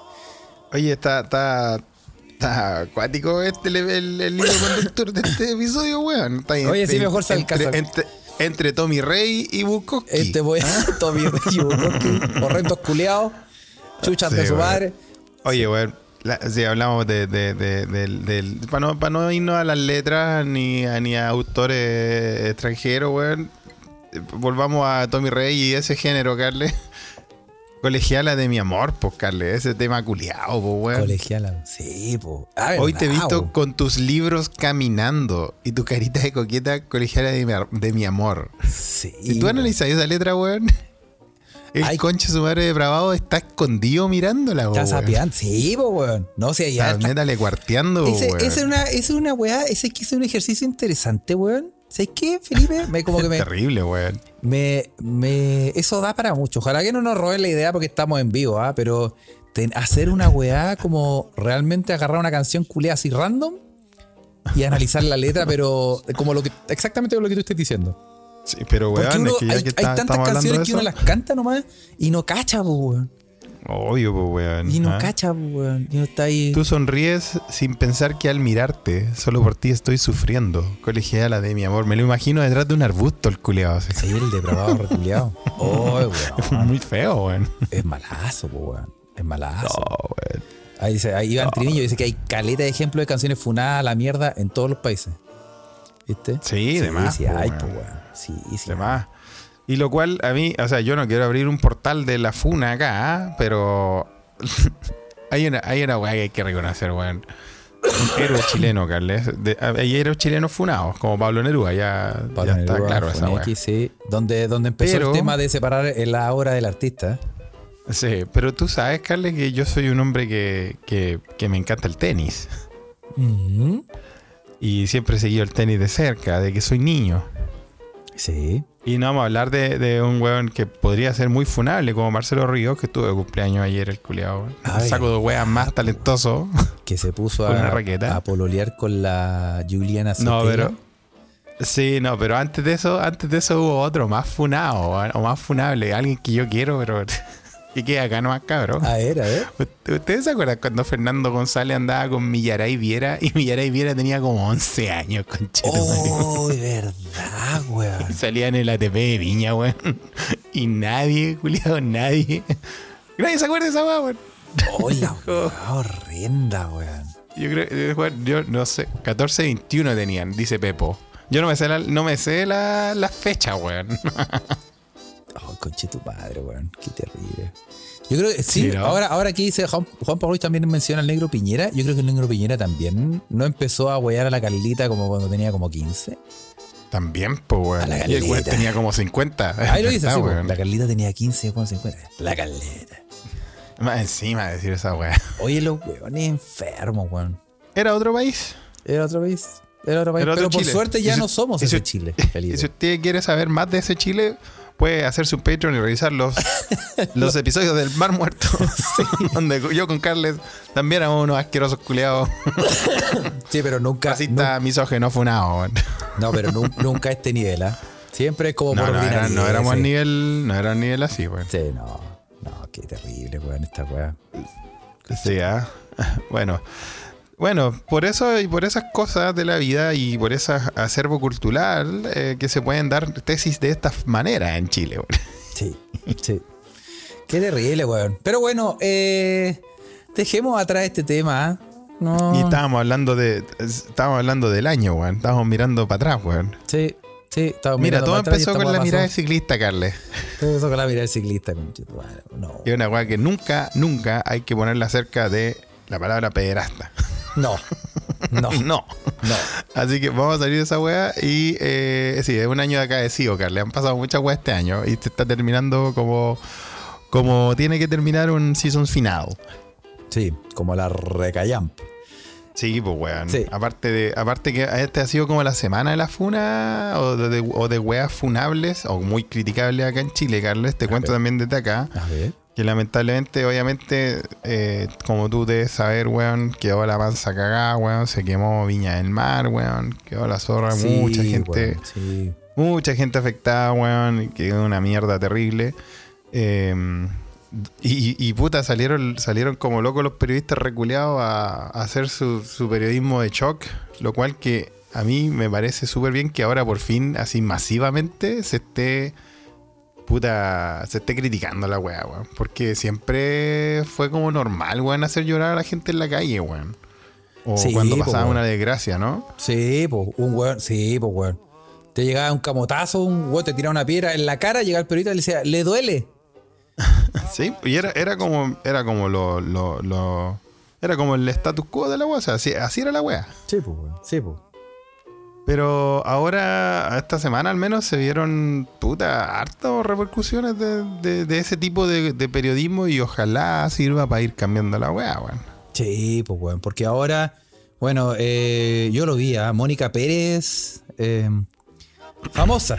A: Oye, está, está, está acuático este el, libro conductor de este episodio, weón.
B: Oye, sí, mejor se
A: entre,
B: alcanza.
A: entre, entre Tommy Rey y Bukowski.
B: Este voy a Tommy Rey Bukowski, horrendos culeados, chuchas de
A: Sí,
B: su
A: weón.
B: madre.
A: Oye, weón. la- Si hablamos de, de, de, del- para no, pa' no irnos a las letras ni a, ni a autores extranjeros, weón. eh, Volvamos a Tommy Rey y ese género, Carle. Colegiala de mi amor, pues, Carle. Ese tema culiado, pues, weón.
B: Colegiala. Sí. Ah,
A: Hoy te he visto
B: po.
A: con tus libros caminando y tu carita de coqueta colegiala de mi, de mi amor.
B: Sí.
A: Si tú analizas esa letra, weón, el
B: Ay.
A: conche su madre depravado está escondido mirándola,
B: Está
A: weón.
B: sapeando. Sí, po, weón. No sé, ya.
A: Está métale cuarteando,
B: Ese,
A: weón.
B: ese es una, ese es una weá, ese es que es un ejercicio interesante, weón. ¿Sabes qué, Felipe? Me, como que me,
A: Terrible, weón.
B: me, me- Eso da para mucho. Ojalá que no nos roben la idea porque estamos en vivo, ¿ah? Pero ten- hacer una weá como realmente agarrar una canción culeada así random y analizar la letra, pero como lo que exactamente lo que tú estás diciendo.
A: Sí, pero
B: Porque
A: weón,
B: uno-
A: es que ya
B: hay,
A: que
B: hay
A: está-
B: tantas
A: estamos hablando
B: canciones que uno las canta nomás y no cacha, po, weón.
A: Obvio, pues, weón.
B: Y no
A: ¿ah?
B: cacha, po, weón. Y no está ahí.
A: Tú sonríes sin pensar que al mirarte, solo por ti estoy sufriendo. Colegiala de mi amor. Me lo imagino detrás de un arbusto el culeado. así.
B: Sí, el depravado reculeado. Oh, weón.
A: Muy feo, weón.
B: Es malazo, po, weón. Es malazo.
A: No, weón.
B: Ahí dice, ahí Iván Trinillo dice que hay caleta de ejemplos de canciones funadas a la mierda en todos los países. ¿Viste?
A: Sí, de más,
B: Sí. Sí, sí.
A: De más. Y lo cual a mí, o sea, yo no quiero abrir un portal de la funa acá, ¿ah? pero hay una, hay una weá que hay que reconocer, weón. Un héroe chileno, Carles. De- hay héroes chilenos funados, como Pablo Neruda, ya,
B: Pablo
A: ya está
B: Neruda,
A: claro esa weá.
B: Sí. Donde, donde empezó
A: Pero-
B: el tema de separar en la obra del artista.
A: Sí, pero tú sabes, Carles, que yo soy un hombre que, que, que me encanta el tenis. Y siempre he seguido el tenis de cerca, de que soy niño.
B: Sí.
A: Y no vamos a hablar de, de un weón que podría ser muy funable, como Marcelo Ríos, que tuvo de cumpleaños ayer el culiado.
B: Ay,
A: Un saco de weas más talentoso.
B: Que se puso a,
A: una raqueta.
B: a pololear con la Juliana
A: No,
B: Sotelo.
A: pero. Sí, no, pero antes de eso, antes de eso hubo otro más funado o más funable, alguien que yo quiero, pero que queda acá nomás, cabrón.
B: A ver, a ver.
A: ¿Ustedes se acuerdan cuando Fernando González andaba con Millaray Viera y Millaray Viera tenía como 11 años, conchetumadre?
B: Oh, verdad, weón.
A: Salía en el ATP de Viña, weón. Y nadie, culiado, nadie. Nadie se acuerda de esa weón.
B: Oh, la weá horrenda, weón.
A: Yo creo weón, yo no sé, 14, 21 tenían, dice Pepo. Yo no me sé la, no me sé la, la fecha, weón.
B: Conche tu padre, weón. Qué terrible. Yo creo que sí,
A: Sí, ¿no?
B: ahora, ahora que dice Juan, Juan Pablo también menciona al negro Piñera. Yo creo que el negro Piñera también no empezó a huear a la Carlita como cuando tenía como 15.
A: También, pues,
B: A
A: weón.
B: la
A: Y el weón tenía como 50.
B: Ahí lo dice,
A: Ah,
B: sí. La Carlita tenía 15 con 50. La Carlita.
A: Más encima de decir esa weá.
B: Oye, los weones enfermos, weón.
A: ¿Era otro país?
B: Era otro país. Era otro país.
A: Era otro
B: Pero por suerte ya
A: si-
B: no somos
A: si-
B: ese Chile,
A: Y
B: Felipe.
A: si usted quiere saber más de ese Chile, puede hacerse un Patreon y revisar los, los episodios del Mar Muerto. Donde yo con Carles también éramos unos asquerosos culiados.
B: Sí, pero nunca.
A: Fascista, misógeno, funado.
B: no, pero nu- nunca este nivel, ¿ah? Siempre es como
A: No,
B: por
A: no, era- no éramos
B: sí.
A: nivel, no era nivel así, weón.
B: Sí, no. No, qué terrible, weón, esta weá.
A: Sí, ah. Bueno. Bueno, por eso y por esas cosas de la vida y por ese acervo cultural eh, que se pueden dar tesis de esta manera en Chile.
B: Sí, sí. Qué terrible, weón. Pero bueno, eh, dejemos atrás este tema. ¿ah? No.
A: Y estábamos hablando de estábamos hablando del año, weón. Estábamos mirando para atrás, weón.
B: Sí, sí.
A: Mira, todo empezó con la mirada de ciclista, Carles.
B: Todo empezó con la mirada del ciclista. No.
A: Y una weá que nunca, nunca hay que ponerla cerca de la palabra pederasta.
B: No. No.
A: no.
B: No.
A: Así que vamos a salir de esa weá y eh, sí, es un año de acadecido, Carle. Han pasado muchas weas este año y se está terminando como, como tiene que terminar un season final.
B: Sí, como la recallamp.
A: Sí, pues weón.
B: Sí.
A: Aparte de, aparte que este ha sido como la semana de la funa o de, o de weas funables o muy criticables acá en Chile, Carles. Te cuento
B: ver.
A: también desde acá.
B: A ver.
A: Que lamentablemente, obviamente, eh, como tú debes saber, weón, quedó la panza cagada, weón, se quemó Viña del Mar, weón, quedó la zorra,
B: Sí,
A: mucha gente,
B: weón, sí.
A: mucha gente afectada, weón, quedó una mierda terrible. Eh, y, y, puta, salieron, salieron como locos los periodistas reculeados a, a hacer su, su periodismo de shock, lo cual que a mí me parece súper bien que ahora por fin, así masivamente, se esté puta, se esté criticando la weá, weón. Porque siempre fue como normal, weón, hacer llorar a la gente en la calle, weón. O
B: Sí,
A: cuando pasaba una desgracia, ¿no?
B: Sí, pues, un weón, sí, pues, weón. Te llegaba un camotazo, un weón te tiraba una piedra en la cara, llegaba el periodista y le decía, ¿le duele?
A: Sí, y era, era como, era como lo, lo, lo- era como el status quo de la weá, o sea, así, así era la weá.
B: Sí, pues, weón. Sí, pues.
A: Pero ahora, esta semana al menos, se vieron, puta, hartas repercusiones de, de- de ese tipo de, de periodismo y ojalá sirva para ir cambiando la weá, weón.
B: Sí, pues, weón. Porque ahora, bueno, eh, yo lo vi a Mónica Pérez, eh, famosa.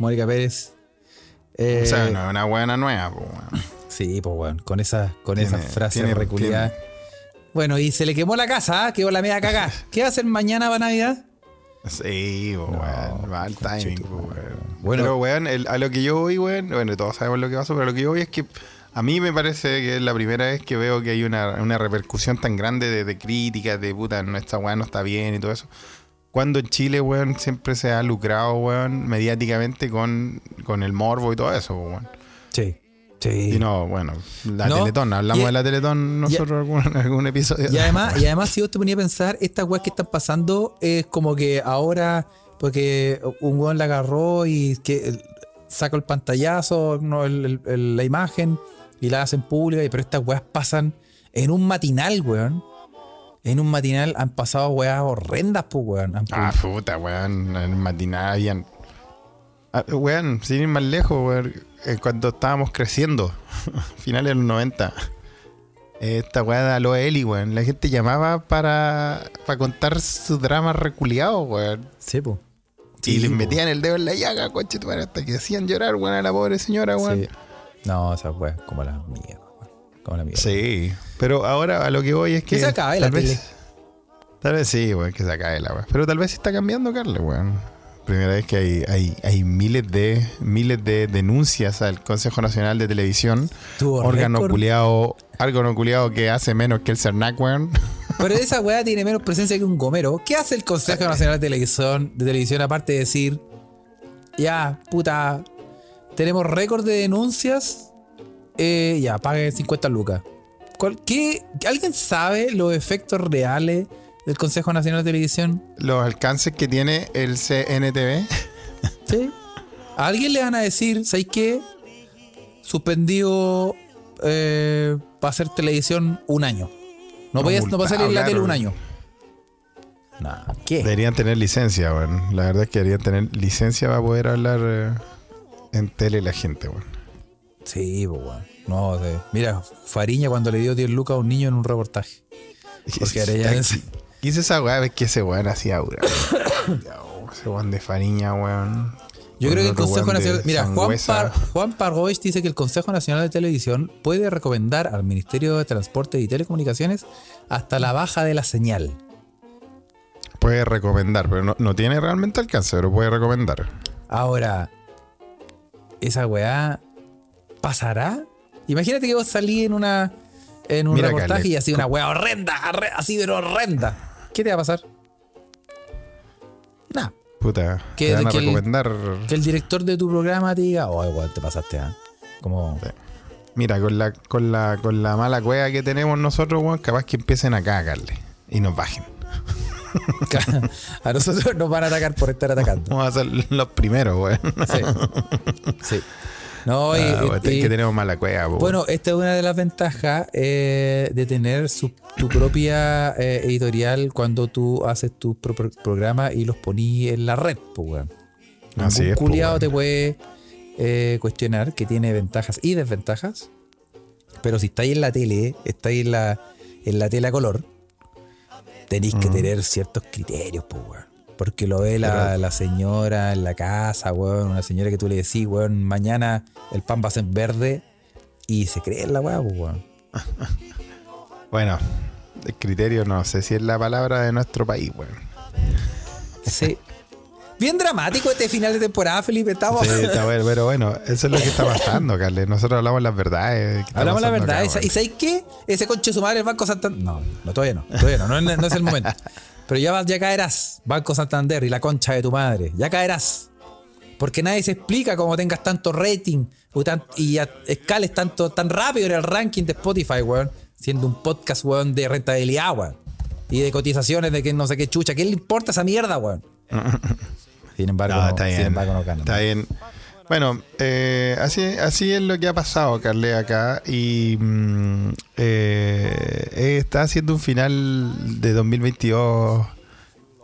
B: Mónica Pérez. Eh,
A: o sea, no es una buena nueva, po, weón.
B: Sí, pues, weón. Con esa, con
A: Tiene-
B: esa frase. Bueno, y se le quemó la casa, ¿ah? quedó la media cagada. ¿Qué hacer mañana para Navidad?
A: Sí, po,
B: No,
A: weón. Va al
B: conche
A: timing, weón.
B: weón. Bueno.
A: pero, weón, el- a lo que yo voy, weón, bueno, todos sabemos lo que pasó, pero a lo que yo voy es que a mí me parece que es la primera vez que veo que hay una, una repercusión tan grande de, de críticas, de puta, no, esta weón no está bien y todo eso. Cuando en Chile, weón, siempre se ha lucrado, weón, mediáticamente con, con el morbo y todo eso, weón.
B: Sí. Sí.
A: Y no, bueno, la
B: No,
A: Teletón, hablamos
B: y-
A: de la Teletón nosotros algún, algún episodio.
B: Y además, y además, si vos te ponías a pensar, estas weas que están pasando es como que ahora, porque un weón la agarró y que el- saca el pantallazo, no, el- el- el- la imagen y la hacen pública, y- pero estas weas pasan en un matinal, weón. En un matinal han pasado weas horrendas, pues, weón.
A: Ah, puta, weón. En el matinal habían. Ah, weón, sin ir más lejos, weón. Eh, cuando estábamos creciendo, finales de los 90. Esta weá de Aloe Eli, weón. La gente llamaba para, para contar sus dramas reculiados, weón.
B: Sí, pues.
A: y les metían el dedo en la llaga, coche, hasta que hacían llorar, weón, a la pobre señora, weón.
B: Sí. No, esas weas, como la mierda, weón. Como la mierda.
A: Sí, pero ahora a lo que voy es que.
B: Que se acabe la
A: tal vez,
B: tele.
A: Tal vez sí, weón, que se acabe la weón. Pero tal vez sí está cambiando, Carle, weón. Primera vez que hay, hay, hay miles de miles de denuncias al Consejo Nacional de Televisión. Órgano culiado, órgano culiado que hace menos que el CERNAC, weón.
B: Pero esa weá tiene menos presencia que un gomero. ¿Qué hace el Consejo Nacional de Televisión, de televisión aparte de decir, ya, puta, tenemos récord de denuncias, eh, ya, paguen 50 lucas? ¿Cuál- ¿Qué, ¿Alguien sabe los efectos reales del Consejo Nacional de Televisión?
A: Los alcances que tiene el CNTV.
B: ¿Sí? ¿A alguien le van a decir, ¿sabes qué? Suspendido eh, para hacer televisión un año. No,
A: No,
B: voy a, no va a salir en la tele un año. Nah, ¿qué?
A: Deberían tener licencia, weón. La verdad es que deberían tener licencia para poder hablar eh, en tele la gente, weón.
B: Sí, pues, weón. No, de- mira, Fariña cuando le dio 10 lucas a un niño en un reportaje. Porque Arellano es-
A: Hice esa weá, ves que ese weón hacía aura. ese weón de Fariña, weón.
B: Yo creo que el Consejo Nacional. Mira, Juan. Par, Juan Pargois dice que el Consejo Nacional de Televisión puede recomendar al Ministerio de Transporte y Telecomunicaciones hasta la baja de la señal.
A: Puede recomendar, pero no, no tiene realmente alcance, pero puede recomendar.
B: Ahora, ¿esa weá pasará? Imagínate que vos salís en una en un
A: Mira,
B: reportaje y así una weá horrenda, así pero horrenda. ¿Qué te va a pasar? Nada.
A: Puta,
B: Que-
A: te van a
B: que el-
A: recomendar.
B: Que el director de tu programa te diga, oh, igual te pasaste, ¿ah? Como.
A: Mira, con la, con la, con la mala cueva que tenemos nosotros, weón, capaz que empiecen a cagarle y nos bajen.
B: a nosotros nos van a atacar por estar atacando.
A: Vamos a ser los primeros, weón.
B: Sí. Sí. No,
A: Ah,
B: y-
A: bueno,
B: y-
A: que tenemos mala cueva, po.
B: Bueno, esta es una de las ventajas eh, de tener su- tu propia eh, editorial cuando tú haces tus pro- pro- programas y los ponís en la red, pues, weón.
A: Así es, po,
B: culiado te puede eh, cuestionar que tiene ventajas y desventajas. Pero si estáis en la tele, estáis en la, en la tele a color, tenéis que tener ciertos criterios, pues, weón. Porque lo ve la, la señora en la casa, weón. Una señora que tú le decís, weón, mañana el pan va a ser verde. Y se cree en la weá, pues, weón.
A: Bueno, el criterio no sé si es la palabra de nuestro país, weón.
B: Sí. Bien dramático este final de temporada, Felipe. Estamos.
A: Sí, está bueno, pero bueno, eso es lo que está pasando, Carles. Nosotros hablamos las verdades. ¿Qué está
B: Hablamos la
A: pasando
B: verdad.
A: acá,
B: esa-
A: weón?
B: ¿Y sabéis qué? Ese conche su madre, el Banco Santander. No, no, todavía no. Todavía no. No es el momento. Pero ya, vas- ya caerás, Banco Santander y la concha de tu madre. Ya caerás. Porque nadie se explica cómo tengas tanto rating tan- y a- escales tanto, tan rápido en el ranking de Spotify, weón. Siendo un podcast, weón, de rentabilidad, weón. Y de cotizaciones de que no sé qué chucha. ¿Qué le importa esa mierda, weón? Sin embargo,
A: No,
B: no,
A: está
B: sin
A: bien.
B: embargo, no ganan.
A: Está bien. Bueno, eh, así, así es lo que ha pasado, Carle, acá. Y mm, eh, está haciendo un final de 2022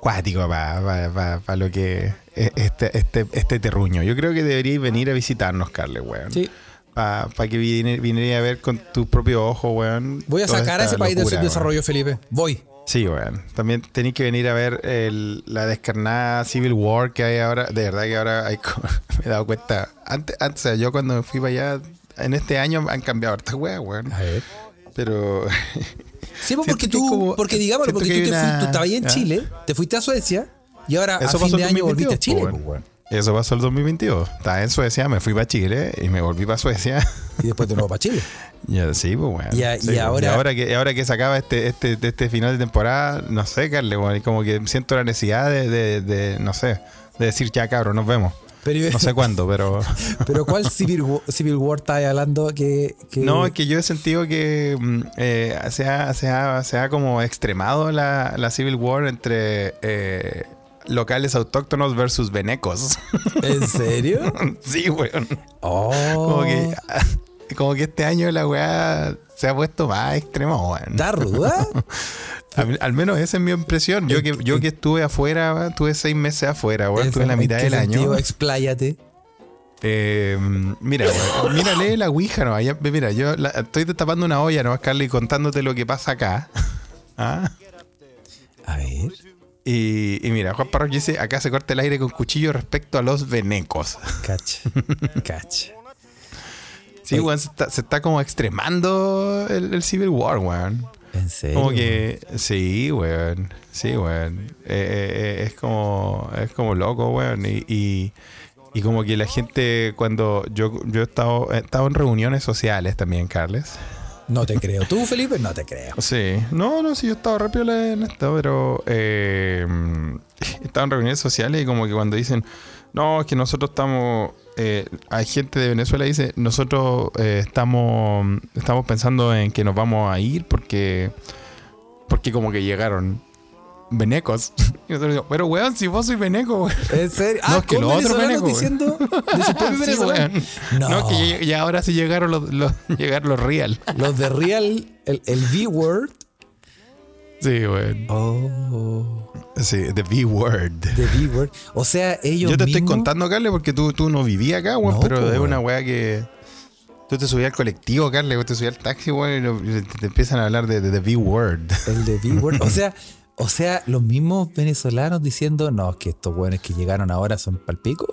A: cuático para lo que es este, este, este terruño. Yo creo que deberíais venir a visitarnos, Carle, weón.
B: Sí.
A: Para que vine- viniera a ver con tus propios ojos, weón.
B: Voy a sacar a ese país de
A: locura,
B: su
A: weón.
B: desarrollo, Felipe. Voy.
A: Sí, weón. También tenéis que venir a ver el- la descarnada Civil War que hay ahora. De verdad que ahora hay me he dado cuenta. Antes, antes, o sea, yo cuando me fui para allá, en este año han cambiado hartas weas, weón.
B: A ver.
A: Pero
B: Sí, pues porque
A: que
B: tú,
A: como-
B: porque digámoslo,
A: siento
B: porque
A: que
B: tú, te
A: hay
B: fuiste,
A: una-
B: tú estabas ahí en
A: ¿Ah?
B: Chile, te fuiste a Suecia y ahora
A: Eso
B: a fin de año volviste a
A: 2022,
B: Chile,
A: pues,
B: pues, weón.
A: eso pasó el 2022. Estaba en Suecia, me fui para Chile y me volví para Suecia.
B: Y después de nuevo para Chile.
A: Ya, sí, pues, weón.
B: Y a-
A: Sí,
B: y
A: pues.
B: ahora-
A: ahora que, ahora que se acaba este, este, este final de temporada, no sé, Carle, y Como que siento la necesidad de, de, de, no sé, de decir ya, cabrón, nos vemos.
B: Pero,
A: No sé cuándo, pero.
B: pero ¿cuál Civil War, Civil War estás hablando que, que-
A: No, es que yo he sentido que mm, eh, se, ha, se, ha, se ha como extremado la, la Civil War entre eh, locales autóctonos versus venecos.
B: ¿En serio?
A: sí, weón.
B: Oh.
A: Como que, como que este año la weá se ha puesto más extrema, weón.
B: ¿Está ruda?
A: Al, al menos esa es mi impresión. Yo que, yo que estuve afuera, weón, estuve seis meses afuera, weón, estuve en la mitad del año.
B: Expláyate.
A: Eh, mira, mira, lee la Ouija, no. Allá- mira, yo la- estoy destapando una olla, ¿no, Carly? Contándote lo que pasa acá. ¿Ah?
B: A ver.
A: Y, y mira, Juan Parros dice, acá se corta el aire con cuchillo respecto a los venecos.
B: Cacha. Cacha.
A: Sí, weón, se está, se está como extremando el, el Civil War, weón.
B: ¿En serio?
A: Como que, sí, weón. Sí, weón. Eh, eh, eh, es como, es como loco, weón. Y, y, y como que la gente, cuando yo, yo he estado, he estado en reuniones sociales también, Carles.
B: No te creo. ¿Tú, Felipe? No te creo.
A: Sí, no, no, sí, yo he estado rápido en esto, pero eh, he estado en reuniones sociales y como que cuando dicen, no, es que nosotros estamos, eh, hay gente de Venezuela dice, nosotros eh, estamos, estamos pensando en que nos vamos a ir porque, porque como que llegaron venecos. Y nosotros digo, pero weón, si vos soy veneco, weón.
B: ¿En serio?
A: No, es que
B: ¿con
A: los otros venecos,
B: diciendo
A: Sí, weón.
B: No.
A: No, que ya, ya ahora sí llegaron los, los- llegaron los real.
B: Los de Real, el, el V-Word.
A: Sí, weón.
B: Oh.
A: Sí, the V-word.
B: De V-Word. O sea, ellos
A: Yo te estoy contando, Carle, porque tú, tú no vivías acá, weón,
B: No,
A: pero es una weá que. Tú te subías al colectivo, Carle, o te subías al taxi, weón, y te, te empiezan a hablar de, de, The V-Word.
B: El de V-Word. O sea, o sea, los mismos venezolanos diciendo, no, que estos buenos que llegaron ahora son palpico.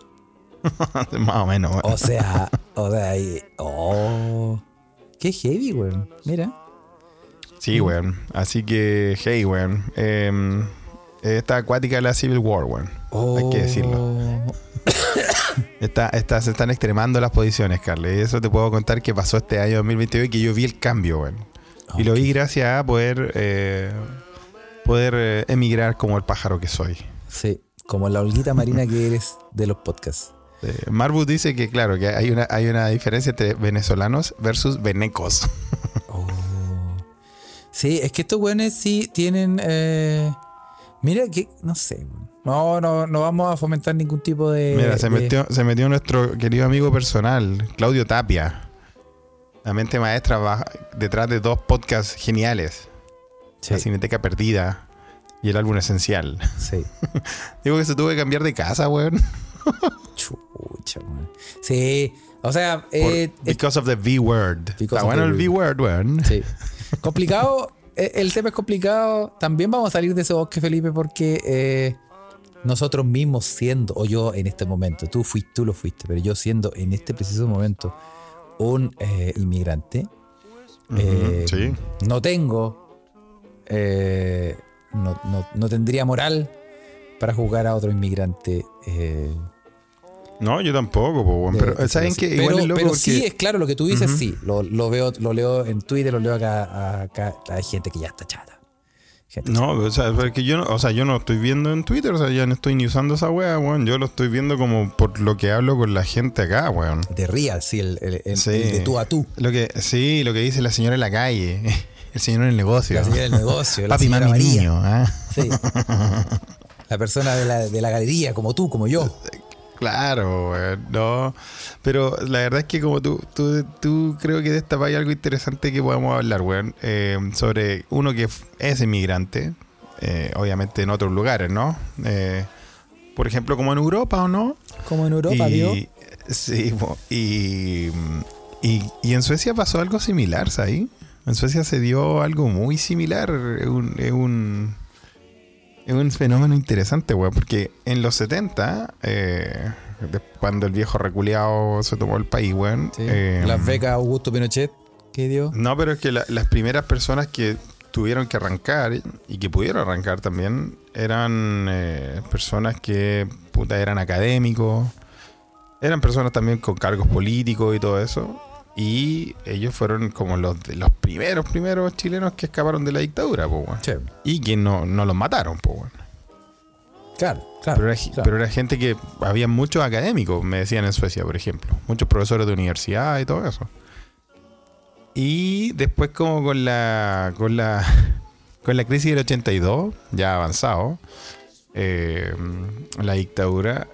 A: Más o menos, weón.
B: O sea, o sea, ahí- oh. Qué heavy, weón. Mira.
A: Sí, weón. Así que, hey, weón. Eh, está acuática la Civil War, weón. Hay que decirlo.
B: Oh.
A: Está, está, se están extremando las posiciones, Carle. Y eso te puedo contar que pasó este año 2022 y que yo vi el cambio, weón. Y lo vi gracias a poder, eh, poder eh, emigrar como el pájaro que soy.
B: Sí, como la holguita marina que eres de los podcasts.
A: Eh, Marbu dice que, claro, que hay una, hay una diferencia entre venezolanos versus venecos.
B: Oh. Sí, es que estos weones sí tienen. eh, Mira que, no sé, no, no, no vamos a fomentar ningún tipo de.
A: Mira, se
B: de-
A: metió, se metió nuestro querido amigo personal, Claudio Tapia. La mente maestra va detrás de dos podcasts geniales.
B: Sí,
A: La Cineteca Perdida y el álbum esencial.
B: sí.
A: Digo que se tuvo que cambiar de casa, weón.
B: Chucha, weón. Sí, o sea,
A: Por-
B: eh, es-
A: because of the V-word. Está bueno el
B: V-
A: V-word, weón.
B: Sí. Complicado, eh, el tema es complicado. También vamos a salir de ese bosque, Felipe, porque eh, nosotros mismos siendo, o yo en este momento, tú fuiste, tú lo fuiste, pero yo siendo en este preciso momento un eh, inmigrante, eh,
A: sí.
B: no tengo, no, no- no tendría moral para juzgar a otro inmigrante. Eh,
A: No, yo tampoco, po, Pero,
B: de
A: ¿saben qué? Igual
B: Pero,
A: es loco
B: pero
A: porque...
B: sí, es claro lo que tú dices, sí. Lo, lo veo, lo leo en Twitter, lo leo acá, acá. Hay gente que ya está chata. Gente
A: No, o sea, porque yo no, o sea, yo no estoy viendo en Twitter, o sea, ya no estoy ni usando esa wea, weón. Yo lo estoy viendo como por lo que hablo con la gente acá, weón.
B: De real, sí, el, el- el-
A: Sí.
B: el de tú a tú.
A: Lo que, sí, lo que dice la señora en la calle, el señor en el negocio.
B: La señora del negocio, la
A: Papi, mami,
B: María.
A: niño, ¿ah?
B: Sí. La persona de la, de la galería, como tú, como yo.
A: Claro, no. Pero la verdad es que como tú, tú, tú creo que destapas algo interesante que podemos hablar, weón. eh, sobre uno que es inmigrante, eh, obviamente en otros lugares, ¿no? Eh, por ejemplo, como en Europa, ¿o no?
B: Como en Europa,
A: y,
B: ¿vio?
A: Sí, y, y, y en Suecia pasó algo similar, ¿sabes? En Suecia se dio algo muy similar. Es un, es un, es un fenómeno interesante, weón, porque en los 70, eh, cuando el viejo reculeado se tomó el país, weón.
B: Sí.
A: eh,
B: Las becas Augusto Pinochet, ¿qué dio?
A: no, pero es que la- las primeras personas que tuvieron que arrancar y que pudieron arrancar también eran eh, personas que puta, eran académicos, eran personas también con cargos políticos y todo eso. Y ellos fueron como los, de los primeros, primeros chilenos que escaparon de la dictadura, po.
B: Sí,
A: Y que no, no los mataron, po,
B: claro, claro.
A: Pero era,
B: claro.
A: pero era gente que había muchos académicos, me decían en Suecia, por ejemplo. Muchos profesores de universidad y todo eso. Y después como con la con la con la crisis del 82, ya avanzado, eh, la dictadura,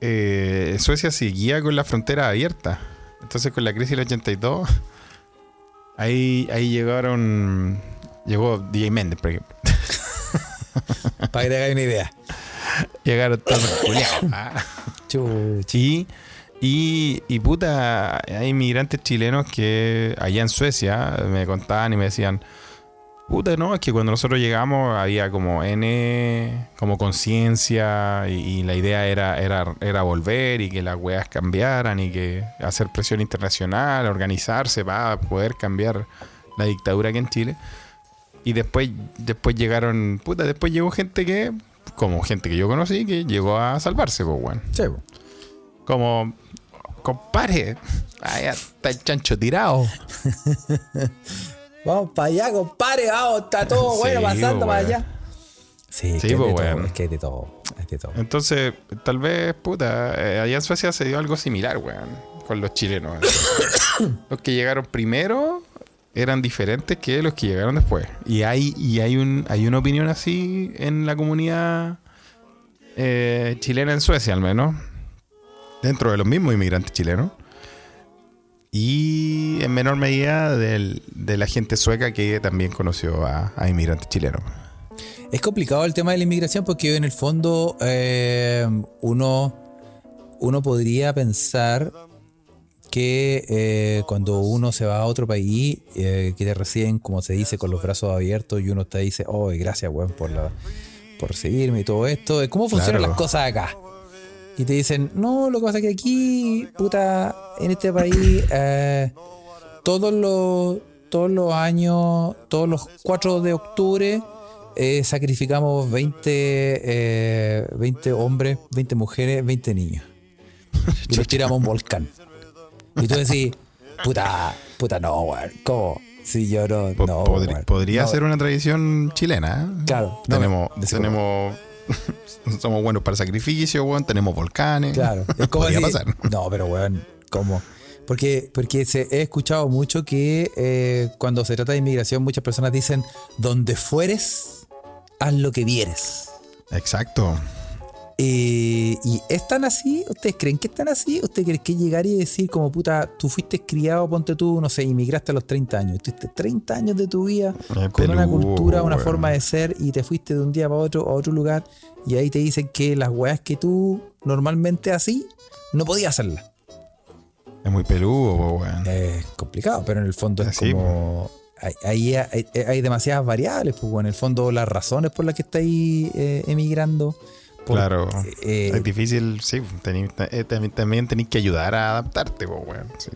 A: eh, Suecia seguía con la frontera abierta. Entonces con la crisis del 82, ahí, ahí llegaron, llegó DJ Méndez, por ejemplo.
B: Para que te hagas una idea.
A: Llegaron todos los culiados. Ah. Y, y, y puta, hay inmigrantes chilenos que allá en Suecia me contaban y me decían, puta, no, es que cuando nosotros llegamos había como N, como conciencia y, y la idea era, era, era volver y que las weas cambiaran y que hacer presión internacional, organizarse para poder cambiar la dictadura aquí en Chile. Y después, después llegaron, puta, después llegó gente que, como gente que yo conocí, que llegó a salvarse, pues, weón.
B: Sí, po.
A: Como, compadre, ahí está el chancho tirado.
B: Vamos para allá, compadre. Vamos, está todo
A: Sí,
B: bueno pasando para
A: weón.
B: allá. Sí,
A: Sí,
B: que
A: po,
B: es todo, que es de todo. Es de todo.
A: Entonces, tal vez, puta, eh, allá en Suecia se dio algo similar, weón, con los chilenos. los que llegaron primero eran diferentes que los que llegaron después. Y hay, y hay, un, hay una opinión así en la comunidad eh, chilena en Suecia, al menos. Dentro de los mismos inmigrantes chilenos. Y en menor medida del- de la gente sueca que también conoció a, a inmigrantes chilenos.
B: Es complicado el tema de la inmigración porque en el fondo eh, uno, uno podría pensar que eh, cuando uno se va a otro país, eh, que te reciben, como se dice, con los brazos abiertos y uno te dice, oh, gracias, weón, por, la, por recibirme y todo esto. ¿Cómo funcionan
A: Claro.
B: las cosas acá? Y te dicen, no, lo que pasa es que aquí, puta, en este país, eh, todos los, todos los años, todos los 4 de octubre, eh, sacrificamos 20, eh, 20 hombres, 20 mujeres, 20 niños. Y los tiramos a un volcán. Y tú decís, puta, puta, no, weón, ¿cómo? Si yo no, no,
A: podría
B: no,
A: ser una tradición chilena. ¿eh?
B: Claro,
A: tenemos, tenemos, somos buenos para sacrificio, weón, tenemos volcanes.
B: Claro, es como
A: Podría pasar.
B: No, pero weón, ¿cómo? Porque, porque se, he escuchado mucho que eh, cuando se trata de inmigración, muchas personas dicen: donde fueres, haz lo que vieres.
A: Exacto.
B: Eh, ¿Y es tan así? ¿Ustedes creen que es tan así? ¿Ustedes creen que llegar y decir como puta, tú fuiste criado, ponte tú, no sé, inmigraste a los 30 años, tuviste 30 años de tu vida
A: Es
B: con una cultura, una forma de ser y te fuiste de un día para otro a otro lugar y ahí te dicen que las weas que tú normalmente así no podías hacerlas?
A: Es muy peludo, weón.
B: Es complicado, pero en el fondo es
A: Así,
B: como... Hay, hay, hay- hay demasiadas variables, pues, en el fondo las razones por las que estáis eh, emigrando.
A: Claro.
B: eh,
A: es difícil, sí. tení- eh, también, también tenés que ayudar a adaptarte, po, weón. Sí.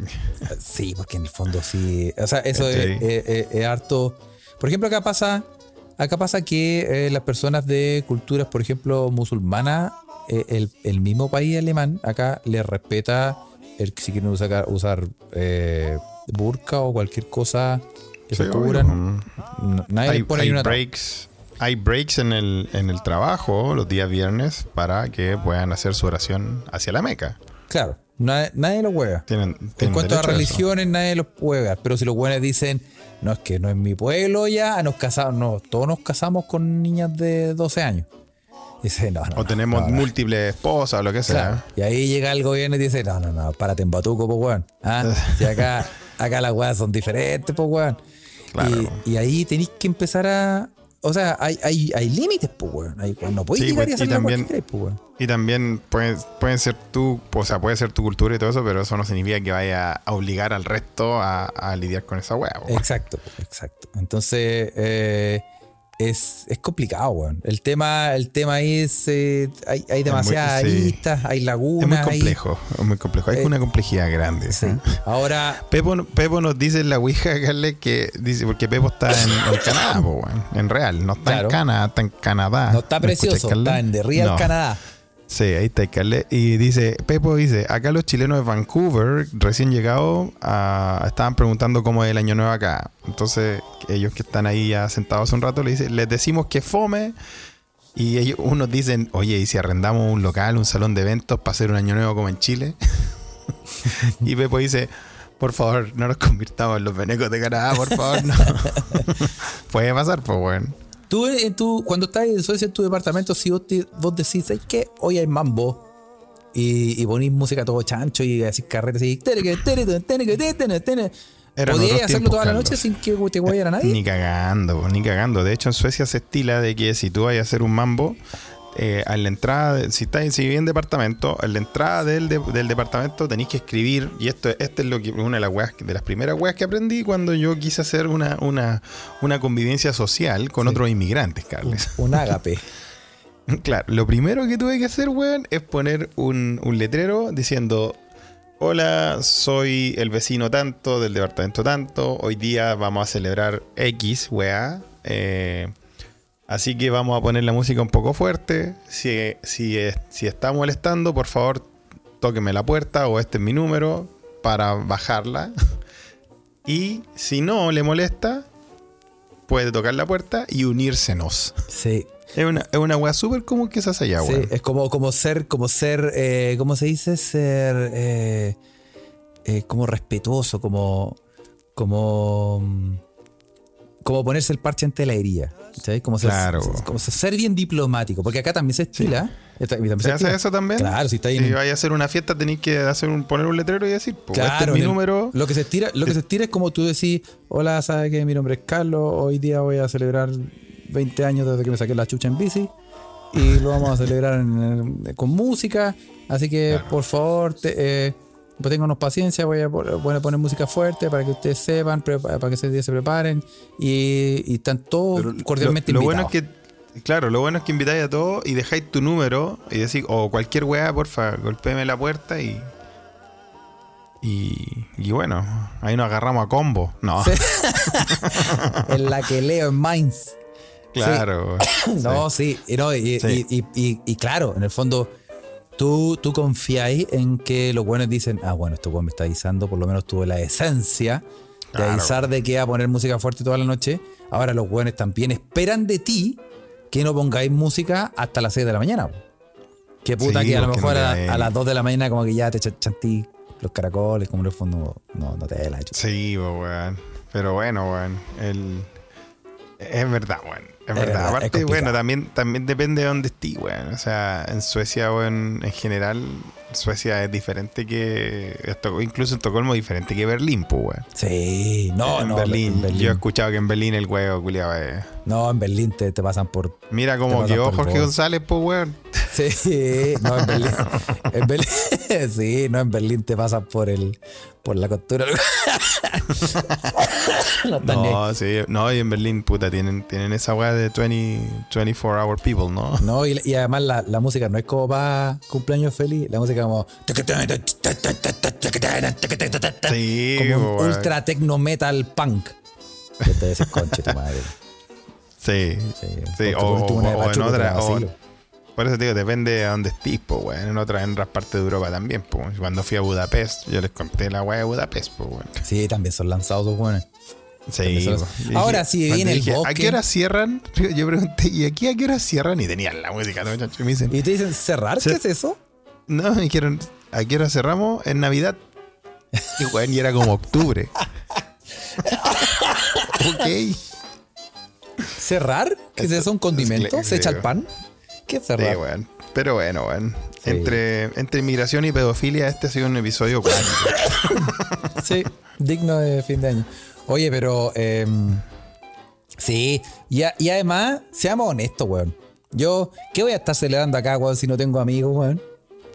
B: Sí, porque en el fondo sí. O sea, eso es,
A: Sí.
B: es- es- es harto. Por ejemplo, acá pasa, acá pasa que eh, las personas de culturas, por ejemplo, musulmanas, el, el mismo país alemán acá le respeta el que si quieren usar, usar burka o cualquier cosa que
A: Sí,
B: se cubran. Nadie
A: Hay,
B: les pone
A: hay
B: una
A: breaks. Hay breaks en el, en el trabajo los días viernes para que puedan hacer su oración hacia la Meca.
B: Claro, nadie, nadie lo hueva.
A: Tienen,
B: En
A: tienen
B: cuanto a religiones, nadie los hueva. Pero si los buenos dicen, no es que no es mi pueblo ya, nos casamos, no, todos nos casamos con niñas de 12 años. Dice, no, no.
A: O
B: no,
A: tenemos múltiples esposas o lo que sea.
B: Claro. Y ahí llega el gobierno y dice, no, no, no, párate en Batuco, pues weón. ¿Ah? Si acá, acá las weas son diferentes, pues weón.
A: Claro.
B: Y, y ahí tenéis que empezar a. O sea, hay, hay, hay límites, pues weón. Hay- no podéis
A: Sí,
B: llegar
A: pues,
B: y
A: también-
B: pues weón.
A: Y también pueden, pueden ser tú, o sea, puede ser tu cultura y todo eso, pero eso no significa que vaya a obligar al resto a, a lidiar con esa weá. po.
B: Exacto, exacto. Entonces, eh, es, es complicado, weón. El tema, el tema es, eh, hay, hay demasiadas
A: sí.
B: aristas, hay
A: Es
B: lagunas.
A: muy
B: hay-
A: complejo, es muy complejo. Hay
B: Eh,
A: una complejidad grande.
B: sí.
A: ¿eh?
B: Ahora,
A: Pepo, Pepo nos dice en la Ouija, Carle, que dice, porque Pepo está en, en Canadá, po, weón, en real, no está
B: Claro.
A: en Canadá, está en Canadá.
B: no está
A: ¿Me escuchas,
B: precioso,
A: Carle?
B: está en The Real
A: No.
B: Canadá.
A: Sí, ahí está. Y dice, Pepo dice, acá los chilenos de Vancouver, recién llegados, ah, estaban preguntando cómo es el año nuevo acá. Entonces, ellos que están ahí ya sentados un rato, le dicen, les decimos que fome. Y ellos, unos dicen, oye, ¿y si arrendamos un local, un salón de eventos para hacer un año nuevo como en Chile? y Pepo dice, por favor, no nos convirtamos en los venecos de Canadá, por favor, no. Puede pasar, pues, bueno.
B: Tú, en tu, cuando estás en Suecia en tu departamento, si vos, te- vos decís, ¿sabes qué? Hoy hay mambo. Y, y ponís música todo chancho y así carretes así. "Tereke, tereke, tereke, tereke, tereke".
A: Eran
B: ¿Podías hacerlo toda la noche sin que te guayara nadie?
A: Ni cagando, ni cagando. De hecho, en Suecia se estila de que si tú vas a hacer un mambo, eh, a la entrada, si estás si en departamento, a la entrada del, de- del departamento tenéis que escribir, y esto, esto es lo que una de las weas, de las primeras weas que aprendí cuando yo quise hacer una, una, una convivencia social con
B: Sí.
A: otros inmigrantes, Carles.
B: Un ágape.
A: Claro, lo primero que tuve que hacer, weón, es poner un, un letrero diciendo: Hola, soy el vecino tanto del departamento tanto. Hoy día vamos a celebrar X, weá. eh, así que vamos a poner la música un poco fuerte. Si, si, si está molestando, por favor, tóqueme la puerta o este es mi número para bajarla. Y si no le molesta, puede tocar la puerta y unírsenos.
B: Sí.
A: Es una, es una weá súper común que se hace allá,
B: Sí,
A: weón.
B: es como, como ser, como ser, eh, ¿cómo se dice? Ser eh, eh, como respetuoso, como, como, mm, como ponerse el parche ante la herida. ¿Sabes? Como, ser-
A: Claro.
B: como ser bien diplomático, porque acá también se estila. esta- también
A: ¿Se hace eso también?
B: Claro, si está ahí
A: Si
B: en-
A: vaya a hacer una fiesta, tenéis que hacer un, poner un letrero y decir, pues, este es
B: Claro,
A: mi
B: el-
A: número.
B: Lo que se estira, lo que se estira es como tú decís, hola, sabes que mi nombre es Carlos, hoy día voy a celebrar 20 años desde que me saqué la chucha en bici y lo vamos a celebrar en- en- con música, así que por favor, te, eh, pues ténganos paciencia, voy a, pon- voy a poner música fuerte para que ustedes sepan, para que ese día se preparen y, y están todos
A: Pero
B: cordialmente
A: lo, lo bueno
B: invitados.
A: es que, claro, lo bueno es que invitáis a todos y dejáis tu número y decís, o cualquier weá, porfa, golpéeme la puerta y. Y, y bueno, ahí nos agarramos a combo. No,
B: Sí. en la que leo en Mainz.
A: claro.
B: No, sí, y, no, y,
A: Sí.
B: y- y- y- y claro, en el fondo, tú, tú confías en que los buenos dicen, ah, bueno, este weón me está avisando, por lo menos tuve la esencia de
A: Claro.
B: avisar de que a poner música fuerte toda la noche. Ahora los buenos también esperan de ti que no pongáis música hasta las 6 de la mañana. Que puta
A: Sí,
B: que a lo mejor
A: no
B: a, las 2 de la mañana como que ya te ch- chantí los caracoles, como en el fondo no, no te la hecho.
A: Sí, weón. Pero bueno, weón. El, Es verdad, weón. Es,
B: verdad,
A: Aparte, bueno, también, también depende de dónde estés, weón. O sea, en Suecia o en, en general, Suecia es diferente que. Incluso en Estocolmo es diferente que Berlín, pues, weón.
B: Sí, no,
A: en
B: no,
A: Berlín.
B: en Berlín.
A: Yo he escuchado que en Berlín el huevo, culiado, es.
B: No, en Berlín te, te pasan por.
A: Mira como
B: Te
A: quedó Jorge. González, pues, weón.
B: Sí, no, en Berlín. En Berlín sí, no, en Berlín te pasan por el. por la costura. no,
A: sí. No, y en Berlín, puta, tienen, tienen esa weá de 20, 24 hour people, ¿no?
B: No, y, y además la, la música no es como para cumpleaños feliz, la música como.
A: Sí,
B: como un ultra techno metal punk. Que te decís, conche tu madre.
A: Sí.
B: Sí,
A: Sí, o,
B: de
A: o en otra. o-. por eso te digo, depende de dónde estés, pues, weón. En otras, en otras partes de Europa también, pues. Cuando fui a Budapest, yo les conté la weá de Budapest, pues, weón.
B: Sí, también son lanzados buenos.
A: Sí.
B: Son- Ahora,
A: dije-
B: si en el
A: dije, ¿A qué hora cierran? Yo pregunté, ¿y aquí a qué hora cierran? Y tenían la música, ¿no? Y me dicen,
B: Y te dicen, ¿cerrar?
A: Sí.
B: ¿Qué es eso?
A: no, me dijeron, ¿a qué hora cerramos? En Navidad. Y, weón, y era como octubre. ok.
B: ¿Cerrar? ¿Qué es eso? ¿Un condimento?
A: Sí,
B: ¿Se echa
A: sí,
B: el pan? ¿Qué es
A: Sí, weón. Pero bueno, weón.
B: Sí.
A: Entre, entre inmigración y pedofilia, este ha sido un episodio.
B: Sí, digno de fin de año. Oye, pero. eh, sí, y, a- y además, seamos honestos, weón. Yo, ¿qué voy a estar celebrando acá, weón, si no tengo amigos, weón?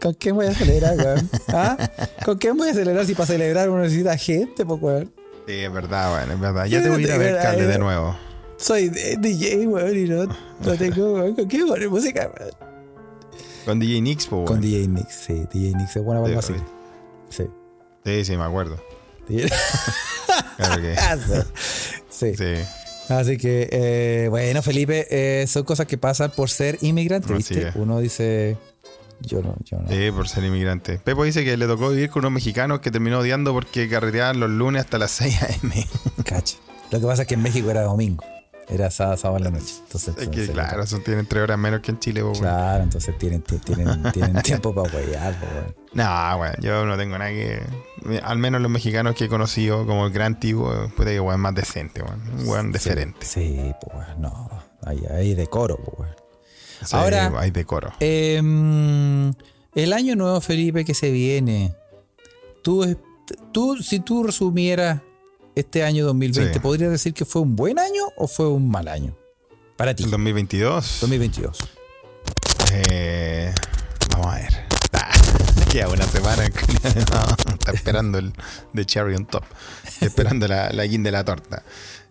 B: ¿Con quién voy a celebrar, weón? ¿Ah? ¿Con quién voy a celebrar si para celebrar uno necesita gente, pues, weón?
A: Sí, es verdad, weón, es verdad. Ya te voy a ir a ver, Calde, de nuevo.
B: Soy DJ, weón, y no, no tengo, weón. ¿Con quién poner música, weón?
A: Con DJ Nix,
B: Con
A: weón.
B: DJ Nix, sí, DJ Nix es buena para así. Sí.
A: Sí, sí, me acuerdo.
B: DJ-
A: Claro que
B: sí.
A: sí.
B: Así que, eh, bueno, Felipe, eh, son cosas que pasan por ser inmigrante, ¿viste? Uno dice, yo no, yo no.
A: Sí, por ser inmigrante. Pepo dice que le tocó vivir con unos mexicanos que terminó odiando porque carreteaban los lunes hasta las 6 a.m.
B: Cacha. Lo que pasa es que en México era domingo, era sábado, sábado en la noche. Entonces,
A: claro, eso tienen tres horas menos que en Chile, pues, weón.
B: Claro, entonces tienen, ti- tienen, tienen tiempo para pues, weón.
A: No, weón, yo no tengo nada que. Al menos los mexicanos que he conocido, como el gran tipo, puede que weón más decente, weón. Un weón diferente.
B: Sí, pues, weón, no. Hay, hay decoro, pues.
A: Sí,
B: Ahora-
A: hay decoro.
B: Em, el año nuevo, Felipe, que se viene. Tú, tú si tú resumieras este año 2020,
A: Sí.
B: ¿podrías decir que fue un buen año o fue un mal año? Para ti,
A: El 2022.
B: 2022.
A: Eh, vamos a ver. Ah, queda una semana. No, está esperando el de Cherry on Top. Esperando la, la guinda de la torta.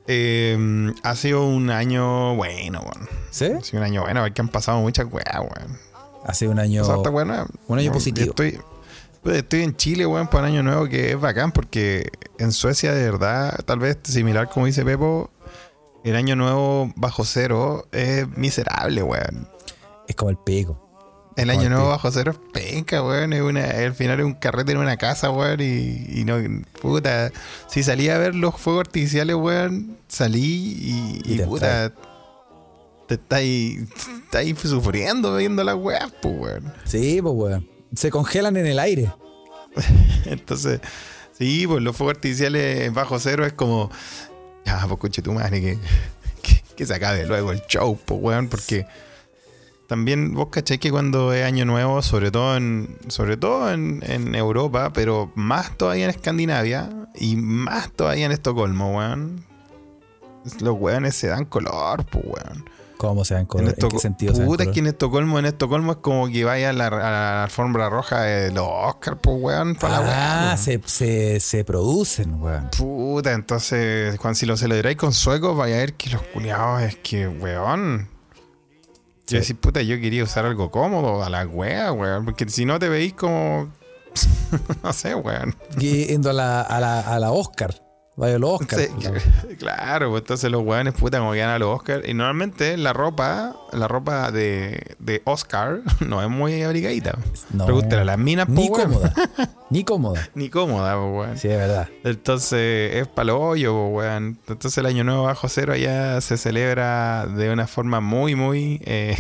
A: Eh, ha sido un año bueno, weón.
B: ¿Sí?
A: Ha sido un año bueno, porque han pasado muchas weas, weón.
B: Hace un año.
A: Está bueno.
B: un año positivo.
A: Estoy, estoy en Chile, weón, para un año nuevo que es bacán porque en Suecia, de verdad, tal vez similar como dice Pepo, el año nuevo bajo cero es miserable, weón.
B: Es como el pico.
A: El
B: Como
A: año
B: el
A: nuevo
B: pico.
A: bajo cero es penca, weón. Es una, al final es un carrete en una casa, weón. Y, y no, puta. Si salí a ver los fuegos artificiales, weón, salí y,
B: Y
A: y,
B: te
A: puta. Te estáis estáis sufriendo viendo las weas, pues, weón.
B: Sí, pues, weón. Se congelan en el aire.
A: Entonces, sí, pues los fuegos artificiales bajo cero es como. Ya, pues coche tu madre, que, que, que se acabe luego el show, pues, weón, porque. También vos cacháis que cuando es año nuevo, sobre todo en, sobre todo en, en Europa, pero más todavía en Escandinavia y más todavía en Estocolmo, weón. Los weones se dan color, pues, weón.
B: ¿Cómo se dan
A: En,
B: color? ¿En,
A: Estoco-
B: qué sentido se
A: Puta, es que en Estocolmo, en Estocolmo es como que vaya a la, a la alfombra roja de los Oscar, pues, weón, para la
B: Ah,
A: weá.
B: se, se, se producen, weón.
A: Puta, entonces, cuando si lo celebráis con suecos, vaya a ver que los culiados es que, weón.
B: Sí.
A: Yo decís, puta, yo quería usar algo cómodo a la wea, weón. Porque si no te veis como. no sé, weón.
B: Yendo a la, a la, a la Oscar. Vaya los Oscar.
A: Sí, claro, pues entonces los weones, puta, como que a los Oscar. Y normalmente la ropa, la ropa de, de Oscar no es muy abrigadita.
B: No.
A: Pregúntale a las minas,
B: Ni
A: weón.
B: cómoda. Ni cómoda.
A: Ni cómoda, po, weón.
B: Sí, es verdad.
A: Entonces es palo hoyo, po, weón. Entonces el año nuevo bajo cero allá se celebra de una forma muy, muy, eh,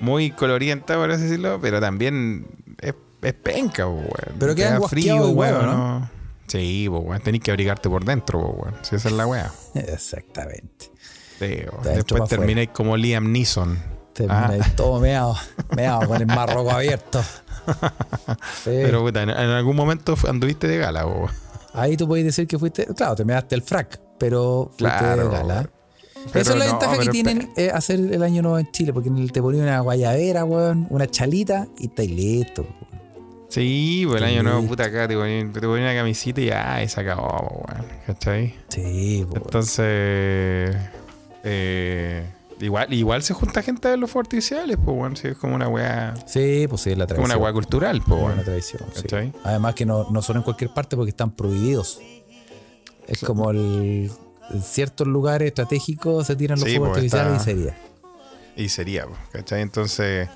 A: muy colorienta, por así decirlo, pero también es, es penca, po, weón.
B: Pero quedan
A: Queda
B: guasqueados igual, ¿o no?
A: Sí, pues, weón. Tenés que abrigarte por dentro, pues, weón. Si esa es la weá.
B: Exactamente.
A: Sí, Después termináis como Liam Neeson.
B: Termina
A: Ah.
B: todo meado, meado con el marroco abierto. Sí.
A: Pero, puta, en, en algún momento anduviste de gala, weón.
B: Ahí tú puedes decir que fuiste, claro, te measte el frac, pero fuiste
A: Claro,
B: de gala.
A: Pero
B: Esa es la
A: no,
B: ventaja que tienen eh, hacer el año nuevo en Chile, porque te ponen una guayabera, weón, una chalita y estáis listo. Weón.
A: Sí, pues el
B: Sí.
A: año nuevo, puta, acá te ponían, te ponían una camisita y ya, y se acabó, pues, weón. ¿Cachai?
B: Sí, weón.
A: Entonces, eh, igual, igual se junta gente a ver los fuegos artificiales, pues, bueno, sí, es como una weá,
B: sí, pues sí, es la
A: como
B: tradición.
A: una weá cultural, pues,
B: Es
A: bueno.
B: una tradición, sí.
A: ¿Cachai?
B: Además que no, no son en cualquier parte porque están prohibidos. Es como el, en ciertos lugares estratégicos se tiran los fuegos
A: pues,
B: artificiales
A: está-
B: y sería.
A: Y sería, pues, ¿cachai? Entonces,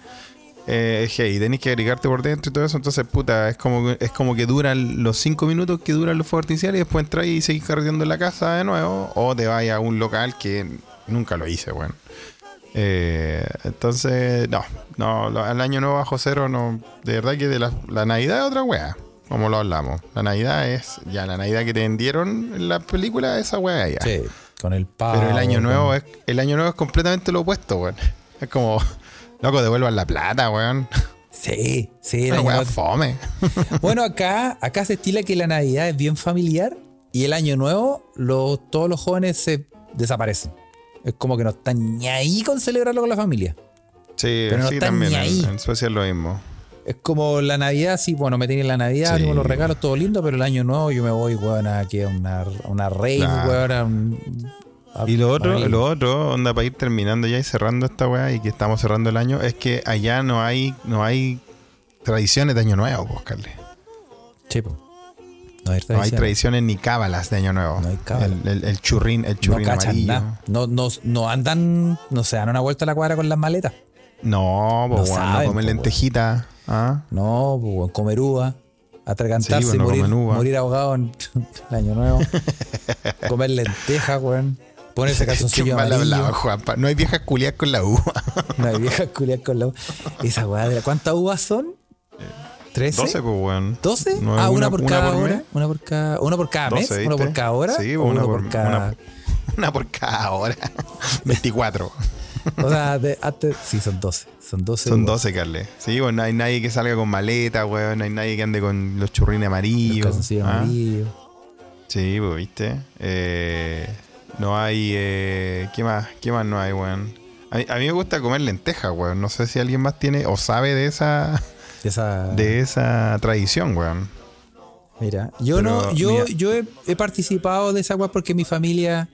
A: eh, hey, tenés que agregarte por dentro y todo eso, entonces, puta, es como, que- es como que duran los cinco minutos que duran los fuegos artificiales y después entras y seguís carreteando en la casa de nuevo, o te vas a un local que nunca lo hice, bueno. Eh, entonces, no, no, al año nuevo bajo cero, no, de verdad que de la, la Navidad es otra wea, como lo hablamos. La Navidad es, ya la Navidad que te vendieron en la película, esa wea ya.
B: Sí, con el pavo.
A: Pero el año
B: con-
A: nuevo es, el año nuevo es completamente lo opuesto, weón. Es como, loco, devuelvan la plata, weón.
B: Sí, sí.
A: weá
B: nuevo-
A: fome.
B: Bueno, acá, acá se estila que la Navidad es bien familiar y el año nuevo los, todos los jóvenes se desaparecen. Es como que no están ni ahí con celebrarlo con la familia.
A: Sí,
B: Pero no
A: sí,
B: están
A: también.
B: ni ahí.
A: En, en Suecia es lo mismo.
B: Es como la Navidad, sí, bueno, me tienen la Navidad,
A: Sí.
B: tengo los regalos, todo lindo, pero el año nuevo yo me voy, weón, aquí a una, a una rave,
A: Claro.
B: weón, a un-
A: Y lo otro, lo otro, onda para ir terminando ya y cerrando esta weá y que estamos cerrando el año, es que allá no hay, no hay tradiciones de año nuevo, pues, Carly.
B: Sí, po. No hay
A: No hay
B: tradición.
A: tradiciones ni cábalas de año nuevo.
B: No hay.
A: El, el- el churrín, el
B: No
A: churrín
B: cachan
A: amarillo.
B: nada. No, no, no andan, no se dan una vuelta a la cuadra con las maletas.
A: No, pues, no
B: saben,
A: comen
B: po,
A: lentejita. ¿ah?
B: No, pues, comer uva, atragantarse
A: Sí,
B: y
A: bueno,
B: morir,
A: comen uva.
B: morir ahogado en el año nuevo. comer lentejas, weón. Ponerse
A: Qué
B: calzoncillo
A: mal
B: amarillo.
A: hablado, Juanpa. No hay viejas culiadas con la uva.
B: No hay viejas culiadas con la uva. Esa weá, ¿cuántas uvas son? ¿13?
A: 12, pues, weón.
B: ¿12?
A: No,
B: ah, una,
A: una-
B: por
A: una
B: cada
A: por
B: hora.
A: mes.
B: Una por cada, una por cada mes.
A: 12,
B: Una por
A: ¿viste?
B: cada hora.
A: Sí,
B: o
A: una
B: una
A: por-
B: por cada.
A: una- Una por cada hora. 24.
B: O sea, de, antes, sí, son 12. Son 12.
A: Son
B: uvas.
A: 12, Carle. Sí, bueno, no hay nadie que salga con maleta, weón. No hay nadie que ande con los churrines
B: Los
A: amarillos.
B: calzoncillos
A: ¿ah?
B: amarillos.
A: Sí, pues, viste. Eh, no hay. Eh, ¿Qué más? ¿Qué más no hay, weón? A mí, a mí me gusta comer lentejas, weón. No sé si alguien más tiene o sabe de esa,
B: De esa.
A: de esa tradición, weón.
B: Mira, yo
A: Pero,
B: no, yo,
A: mira.
B: yo he, he participado de esa weá porque mi familia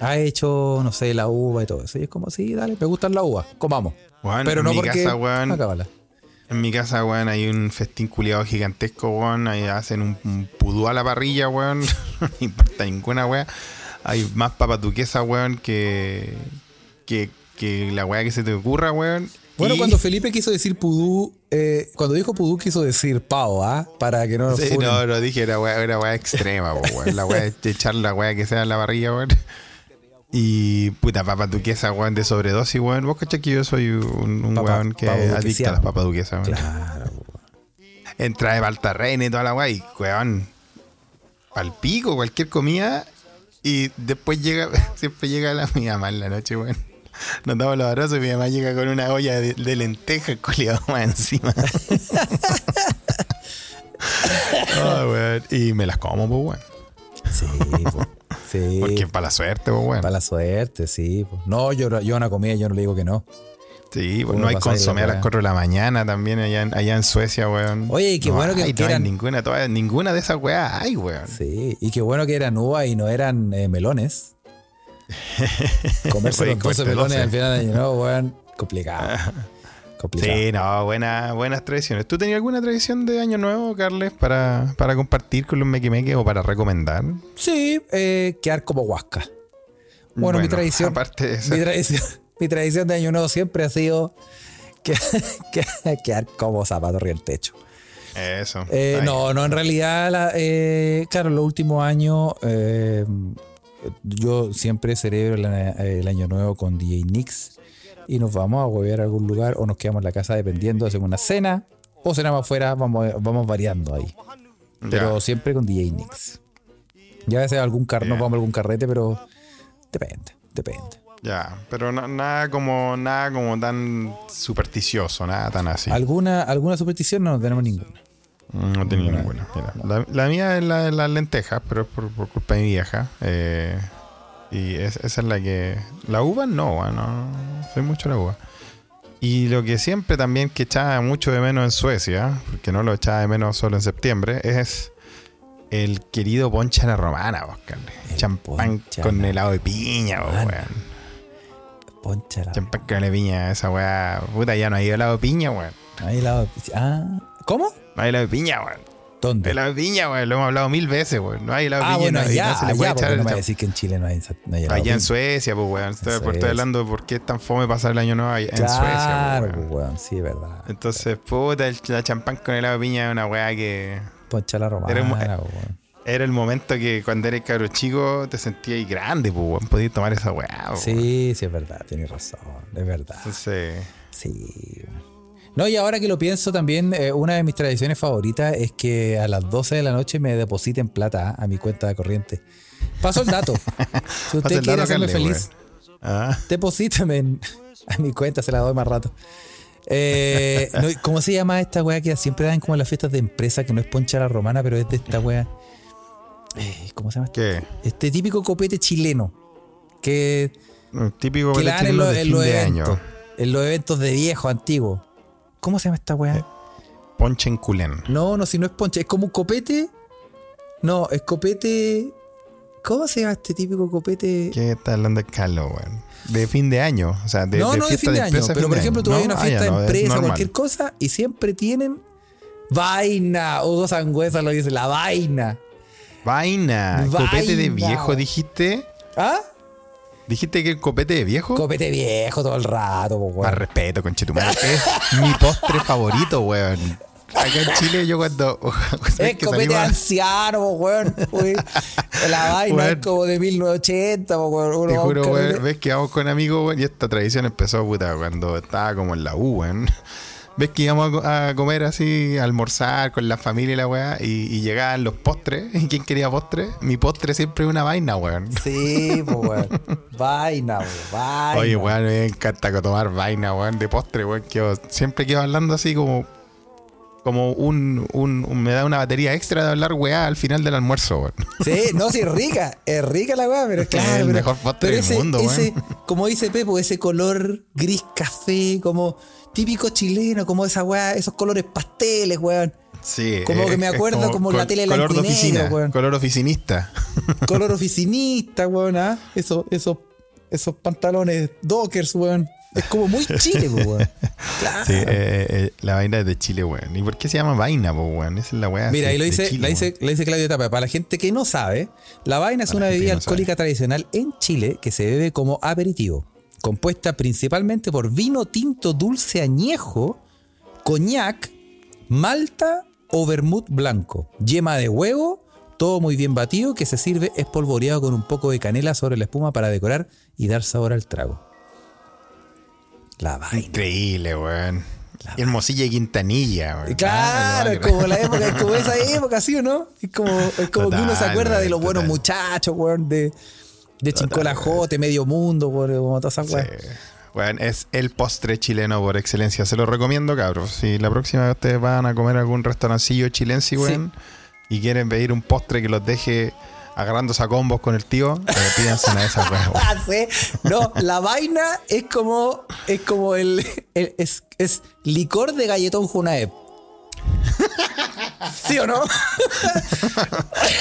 B: ha hecho, no sé, la uva y todo eso. Y es como, sí, dale, me gustan la uva, comamos.
A: Weón,
B: Pero
A: en
B: no
A: mi
B: porque.
A: casa, weón,
B: Acábala.
A: En mi casa, weón, hay un festín culiado gigantesco, weón. Ahí hacen un, un pudú a la parrilla, weón. no importa ninguna, weón. Hay más papas duquesas, weón, que, que, que la weá que se te ocurra, weón.
B: Bueno,
A: Y-
B: cuando Felipe quiso decir pudú, eh, cuando dijo pudú quiso decir pavo, ¿ah? Para que no nos
A: Sí, no, no dije, era weá, era weá extrema, weón. La weá de echar la weá que sea en la parrilla, weón. Y puta, papas duquesas, weón, de sobredosis, weón. Vos cachai que yo soy un, un
B: Papa-
A: weón que adicto a las papas duquesas, weón.
B: Claro.
A: Entra de Baltarreina y toda la weá y, weón, al pico, cualquier comida. Y después llega, siempre llega la mi mamá en la noche, weón. Nos damos los abrazos y mi mamá llega con una olla de, de lentejas más encima. Ah, weón. Y me las como, pues, weón.
B: Sí, po. sí.
A: Porque para la suerte, pues, weón.
B: Para la suerte, sí. po. No, yo, yo una comida yo no le digo que no.
A: Sí, pues
B: ¿Cómo
A: no hay consomé a las
B: weá?
A: 4 de la mañana también allá en, allá en Suecia, weón.
B: Oye, y qué
A: No
B: bueno que
A: hay, no hay
B: eran-
A: ninguna, toda- ninguna de esas weas hay, weón.
B: Sí, y qué bueno que eran uvas y no eran eh, melones. Comerse los 12
A: comerte
B: melones
A: 12.
B: al final del año, no, weón, complicado. complicado.
A: Sí, no, buena, buenas tradiciones. ¿Tú tenías alguna tradición de Año Nuevo, Carles, para, para compartir con los mequimeques o para recomendar?
B: Sí, eh, quedar como huasca. Bueno, mi tradición,
A: Aparte de eso.
B: mi tradición, mi tradición de año nuevo siempre ha sido que, que- quedar como zapato arriba del techo.
A: Eso.
B: Eh, no, no, en realidad, la- eh, claro, los últimos años eh, yo siempre celebro la- el año nuevo con DJ Nix y nos vamos a huevear a algún lugar o nos quedamos en la casa dependiendo, hacemos una cena o cenamos afuera, vamos, vamos variando ahí. Pero siempre con DJ Nix. Ya a veces algún car nos
A: Bien.
B: vamos a algún carrete, pero depende, depende.
A: Ya, pero na- nada como nada como tan supersticioso, nada tan así.
B: ¿Alguna, ¿Alguna superstición? No, no tenemos ninguna.
A: No tenía ninguna. Mira, la, la mía es la de las lentejas, pero es por, por culpa de mi vieja. Eh, y es- esa es la que. La uva no, bueno, no soy mucho la uva. Y lo que siempre también que echaba mucho de menos en Suecia, porque no lo echaba de menos solo en septiembre, es el querido ponche a la romana.
B: El
A: Champán con
B: la
A: helado de piña, weón.
B: Poncha la.
A: Champán helado piña, esa weá. Puta, ya no hay helado de piña, weón.
B: Ahí la- Ah, ¿cómo?
A: No hay helado de piña, weón.
B: ¿Dónde?
A: Helado de piña, weón. Lo hemos hablado mil veces, weón. No hay helado de
B: ah,
A: piña.
B: bueno,
A: no,
B: allá,
A: no
B: allá, no me decir que en Chile no hay, no hay helado
A: Allá en
B: piña.
A: Suecia, pues, weón. Estoy,
B: Suecia.
A: estoy hablando de por qué es tan fome pasar el año nuevo allá en Suecia, pues,
B: pues,
A: weón.
B: weón, sí, es verdad.
A: Entonces, puta, el, la champán con helado de piña es una weá que.
B: Poncha la romana,
A: Era
B: weón.
A: Era el momento que cuando eres cabro chico te sentías grande, pues. Podías tomar esa weá.
B: Sí, sí, es verdad, tienes razón, es verdad.
A: Entonces,
B: Sí. No, y ahora que lo pienso también, eh, una de mis tradiciones favoritas es que a las 12 de la noche me depositen plata a mi cuenta de corriente. Paso el dato. Si usted quiere
A: dato,
B: hacerme
A: Carly,
B: feliz.
A: Ah,
B: deposítame a mi cuenta, se la doy más rato. Eh, no, ¿Cómo se llama esta weá que siempre dan como en las fiestas de empresa, que no es poncha la romana, pero es de esta weá? Eh, ¿Cómo se llama?
A: ¿qué?
B: Este típico copete chileno. Que
A: típico
B: que la dan en,
A: de
B: en
A: fin
B: los
A: de
B: eventos.
A: año.
B: En los eventos de viejo, antiguo. ¿Cómo se llama esta weá?
A: Ponche en culén.
B: No, no, si no es ponche, es como un copete. No, es copete. ¿Cómo se llama este típico copete?
A: ¿Qué está hablando de Carlos, weón? De fin de año. O sea, de,
B: no,
A: de
B: no de
A: fiesta
B: fin de, año,
A: empresa,
B: pero por
A: de
B: ejemplo, tú vas a una fiesta
A: no,
B: de
A: es
B: empresa, cualquier cosa, y siempre tienen vaina. Hugo Sangüesa lo dice, la vaina.
A: Vaina. Copete de viejo, dijiste.
B: ¿Ah?
A: ¿Dijiste que el copete de viejo?
B: Copete viejo todo el rato, po,
A: Más
B: weón.
A: respeto, conchetumare. Es mi postre favorito, weón. Acá en Chile, yo cuando.
B: Es
A: ¿sabes que
B: copete
A: a-
B: anciano, po, weón. Uy, La vaina
A: Weón.
B: es como de 1980, po, weón. Uno
A: Te
B: va a un
A: juro, weón, ves que vamos con amigos, weón, y esta tradición empezó, puta, cuando estaba como en la U, weón. Ves que íbamos a co- a, comer así, a almorzar con la familia y la weá, y, y llegaban los postres. ¿Y quién quería postre? Mi postre siempre es una vaina, weón.
B: Sí, pues, weón. Vaina, weón. Vaina.
A: Oye, weón, me encanta tomar vaina, weón, de postre, weón. Quedo- siempre quedo hablando así como. Como un, un, un- Me da una batería extra de hablar weá al final del almuerzo, weón.
B: Sí, no, sí, es rica. Es rica la weá, pero claro.
A: el
B: pero-
A: mejor postre
B: pero
A: del
B: ese,
A: mundo,
B: ese,
A: weón.
B: Como dice Pepo, ese color gris café, como típico chileno, como esa weá, esos colores pasteles, weón.
A: Sí.
B: Como que me acuerdo como la tele
A: color de oficina,
B: weón.
A: color oficinista.
B: Color oficinista, weón, ¿ah? Esos, esos, esos pantalones dockers, weón. Es como muy chile, weón. Claro.
A: Sí, eh, eh, la vaina es de Chile, weón. ¿Y por qué se llama vaina, weón? Esa es la weá.
B: Mira, ahí lo dice,
A: Chile,
B: la, dice, la dice Claudio Tapa. Para la gente que no sabe, la vaina es
A: Para
B: una bebida
A: sabe.
B: alcohólica tradicional en Chile que se bebe como aperitivo, compuesta principalmente por vino tinto dulce añejo, coñac, malta o vermut blanco, yema de huevo, todo muy bien batido que se sirve espolvoreado con un poco de canela sobre la espuma para decorar y dar sabor al trago. La vaina.
A: Increíble, weón. Y Hermosilla y Quintanilla, weón.
B: Claro,
A: Ah,
B: es como la época, es como esa época, ¿sí o no? Es como, es como que uno se acuerda de los buenos
A: total.
B: muchachos, weón, de, de Chincolajote, Medio Mundo, como todas esas
A: Sí.
B: weas.
A: Weón, es el postre chileno por excelencia. Se lo recomiendo, cabros. Si la próxima vez ustedes van a comer algún restaurancillo chilense, weón, y quieren pedir un postre que los deje agarrándose a combos con el tío, eh, pídanse una de esas weas.
B: Ah. No, la vaina es como, es como el, el- es, es licor de galletón Junaep. ¿Sí o no?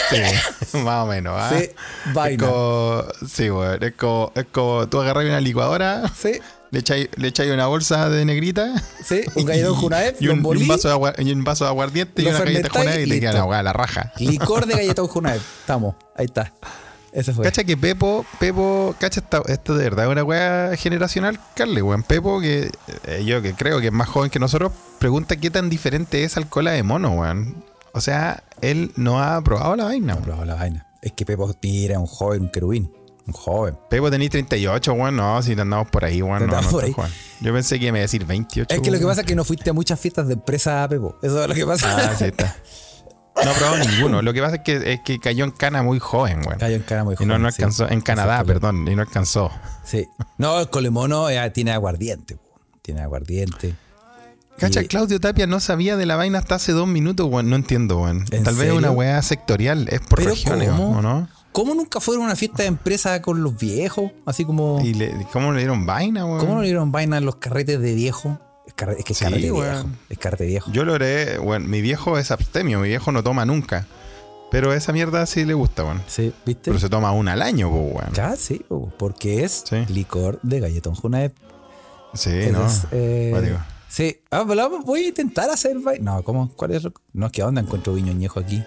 A: Sí, más o menos. ¿ah?
B: Sí,
A: Es
B: vaina.
A: como, sí, weón. Es como, es como tú agarras una licuadora,
B: Sí,
A: le echáis le una bolsa de negrita.
B: sí, un galletón Junaep,
A: y y un vaso de agua- y un vaso de aguardiente y una galleta Junaed y
B: y
A: te queda la la raja.
B: licor de galletón Junaep. Estamos, ahí está. Ese fue.
A: Cacha que Pepo, Pepo, cacha esta- esto de verdad es una weá generacional, Carle, weón. Pepo, que eh, yo que creo que es más joven que nosotros, pregunta qué tan diferente es al cola de mono, weón. O sea, él no ha probado la vaina. weón.
B: Pero la vaina. Es que Pepo Pira, un joven, un querubín. Un joven.
A: Pepo tenéis 38, weón. No, si andamos por ahí, weón. No,
B: Andamos
A: no
B: por ahí.
A: joven. Yo pensé que me iba a decir 28.
B: Es que lo que pasa es que no fuiste a muchas fiestas de empresa, Pepo. Eso es lo que pasa.
A: Ah, sí está. No probado ninguno. Lo que pasa es que, es que cayó en cana muy joven, weón.
B: Cayó en cara muy
A: Y no,
B: joven,
A: no
B: sí.
A: alcanzó, en Canadá, perdón, y no alcanzó.
B: Sí. No, el colemono eh, tiene aguardiente. po. Tiene aguardiente.
A: Cacha,
B: Y-
A: Claudio Tapia no sabía de la vaina hasta hace dos minutos, weón. No entiendo, weón.
B: ¿En
A: Tal vez es una
B: serio?
A: weá sectorial, es por
B: ¿Pero
A: regiones? ¿o no?
B: ¿Cómo nunca fueron a una fiesta de empresa con los viejos? Así como.
A: ¿Y le- cómo le dieron vaina, weón?
B: ¿Cómo no le dieron vaina en los carretes de viejo? Es, que es
A: Sí,
B: carrete
A: weón.
B: viejo. Es carrete viejo.
A: Yo logré, bueno, mi viejo es abstemio, mi viejo no toma nunca. Pero esa mierda sí le gusta, weón.
B: Sí, ¿viste?
A: Pero se toma una al año, weón.
B: Ya, sí, po, porque es
A: Sí.
B: licor de galletón Junaep.
A: Sí, ¿no?
B: Eh, sí, ah, voy a intentar hacer. No, ¿cómo? ¿Cuál es? No, es que a dónde encuentro vino añejo aquí.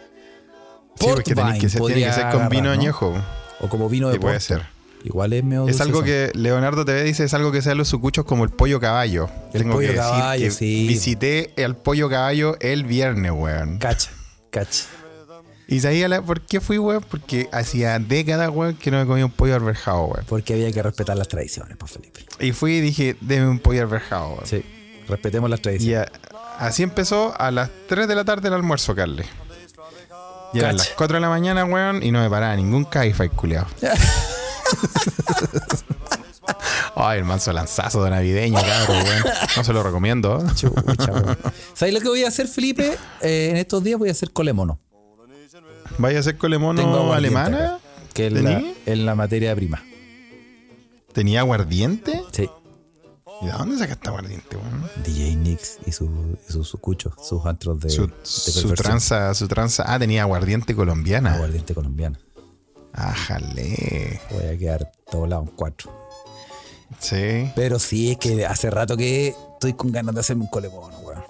A: Sí, porque que ser, tiene que ser con vino
B: ¿no?
A: añejo.
B: O como vino de
A: Sí, puede ser.
B: Igual es medio
A: Es algo que Leonardo TV dice, es algo que sea los sucuchos como el pollo caballo.
B: El
A: Tengo
B: pollo
A: que decir
B: caballo,
A: que
B: sí.
A: visité al pollo caballo el viernes, weón.
B: Cacha, cacha.
A: ¿Y sabía la- por qué fui, weón? Porque hacía décadas, weón, que no me comía un pollo alberjado, weón.
B: Porque había que respetar las tradiciones, pues Felipe.
A: Y fui y dije, deme un pollo alberjado, weón.
B: Sí, respetemos las
A: Y
B: tradiciones.
A: a- así empezó a las 3 de la tarde el almuerzo, Carles. Y
B: Cacha.
A: las 4 de la mañana, weón, y no me paraba ningún caifa, culiao. Ay, el manso lanzazo de navideño, cabrón, weón. No se lo recomiendo.
B: Chucha. ¿Sabes lo que voy a hacer, Felipe? Eh, en estos días voy a hacer colemono.
A: ¿Vaya a ser
B: Tengo
A: colemono alemana?
B: Que es la, materia prima.
A: ¿Tenía aguardiente?
B: Sí.
A: ¿Y de dónde sacaste aguardiente, weón?
B: DJ Nix y su, y su, su cucho, sus antros de,
A: Su,
B: de
A: su tranza, su tranza. Ah, tenía aguardiente colombiana.
B: Aguardiente colombiano.
A: Ájale.
B: Voy a quedar doblado en cuatro.
A: Sí.
B: Pero sí, es que hace rato que estoy con ganas de hacerme un colemono, weón.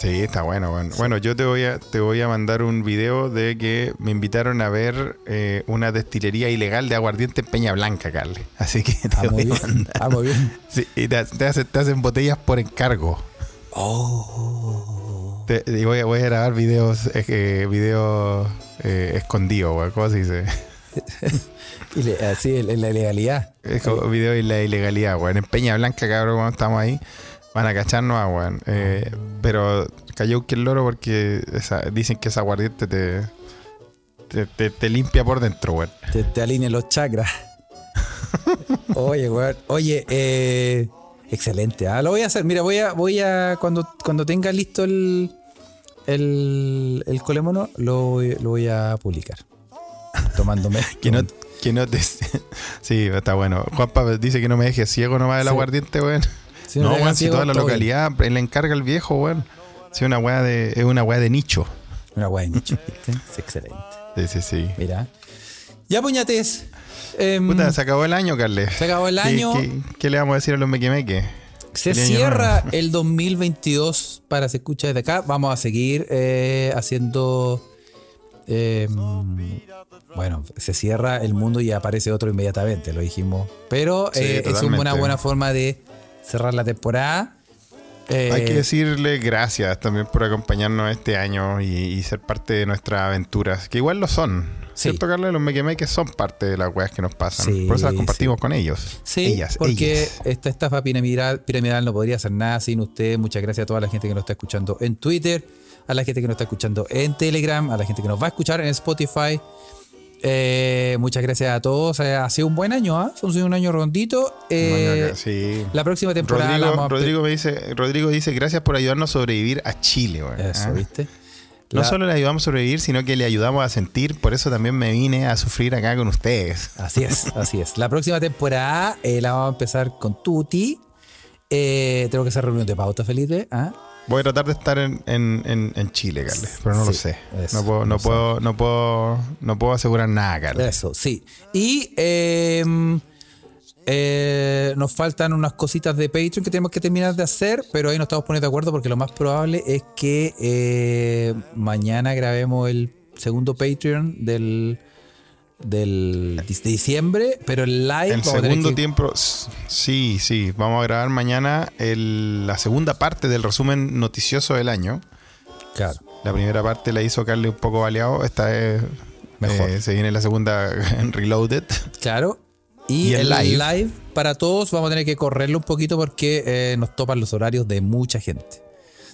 A: Sí, está bueno, weón. Bueno, yo te voy a, te voy a mandar un video de que me invitaron a ver eh, una destilería ilegal de aguardiente en Peña Blanca, Carles. Así que te
B: Ah,
A: voy a
B: bien.
A: mandar.
B: Ah, muy bien.
A: Sí, y te, te hacen, te hacen botellas por encargo.
B: Oh.
A: Te- y voy, a- voy a grabar videos, eh, eh, videos eh, escondidos, weón. ¿Cómo se dice?
B: Así, en la ilegalidad.
A: Es como video y la ilegalidad, weón. En Peña Blanca, cabrón, cuando estamos ahí, van a cacharnos, weón. Eh, pero cayó que el loro porque esa- dicen que esa aguardiente te, te, te- te limpia por dentro, weón.
B: Te, te alineen los chakras. Oye, weón. Oye, eh, excelente. Ah, lo voy a hacer. Mira, voy a, voy a cuando, cuando tenga listo el, el, el colemono, lo, voy- lo voy a publicar. Tomándome.
A: Que no, que no te. sí, está bueno. Juanpa dice que no me deje ciego nomás el
B: Sí.
A: aguardiente, weón.
B: Si
A: no, weón, si toda la localidad él le encarga el viejo, weón. Sí, una weá de, es una weá de nicho.
B: Una guay nicho, ¿viste? Es excelente.
A: Sí, sí, sí.
B: Mira. Ya, puñates. Em,
A: Puta, se acabó el año, Carles.
B: se acabó el
A: ¿Qué-
B: año.
A: ¿Qué, qué le vamos a decir a los mequemeques?
B: Se cierra el 2022 para Se Escucha desde acá. Vamos a seguir eh, haciendo. eh, bueno, se cierra el mundo y aparece otro inmediatamente, lo dijimos. Pero
A: Sí,
B: eh, es una buena forma de cerrar la temporada. Eh,
A: Hay que decirle gracias también por acompañarnos este año y, y ser parte de nuestras aventuras, que igual lo son.
B: Sí.
A: ¿Cierto, Carlos? Los mequemeques son parte de las weas que nos pasan.
B: Sí,
A: por eso las compartimos con ellos.
B: Sí,
A: ellas,
B: porque
A: ellas.
B: esta estafa piramidal, piramidal no podría hacer nada sin usted. Muchas gracias a toda la gente que nos está escuchando en Twitter, a la gente que nos está escuchando en Telegram, a la gente que nos va a escuchar en Spotify. Eh, muchas gracias a todos. Eh, ha sido un buen año, ¿ah? Ha sido un año rondito. Eh,
A: Bueno, sí.
B: La próxima temporada la
A: Rodrigo,
B: vamos a-
A: Rodrigo me dice, Rodrigo dice, gracias por ayudarnos a sobrevivir a Chile, weón.
B: Eso,
A: ¿Ah?
B: ¿viste?
A: No
B: La-
A: solo le ayudamos a sobrevivir, sino que le ayudamos a sentir. Por eso también me vine a sufrir acá con ustedes.
B: Así es, así es. La próxima temporada eh, la vamos a empezar con Tuti. Eh, tengo que hacer reunión de pauta, Felipe. ¿ah?
A: Voy a tratar de estar en, en- en- en Chile, Carles, pero no lo sé.
B: eso,
A: no puedo, no puedo, no puedo, no puedo asegurar nada, Carles.
B: Eso, sí. Y eh, eh, nos faltan unas cositas de Patreon que tenemos que terminar de hacer, pero ahí nos estamos poniendo de acuerdo porque lo más probable es que eh, mañana grabemos el segundo Patreon del, del de diciembre, pero el live
A: El segundo
B: que-
A: tiempo, sí, sí, vamos a grabar mañana el- la segunda parte del resumen noticioso del año.
B: Claro.
A: La primera parte la hizo Carly un poco baleado, esta es
B: Mejor.
A: eh, se viene la segunda en Reloaded.
B: Claro. Y,
A: Y
B: el
A: el
B: live.
A: live.
B: para todos vamos a tener que correrlo un poquito porque eh, nos topan los horarios de mucha gente.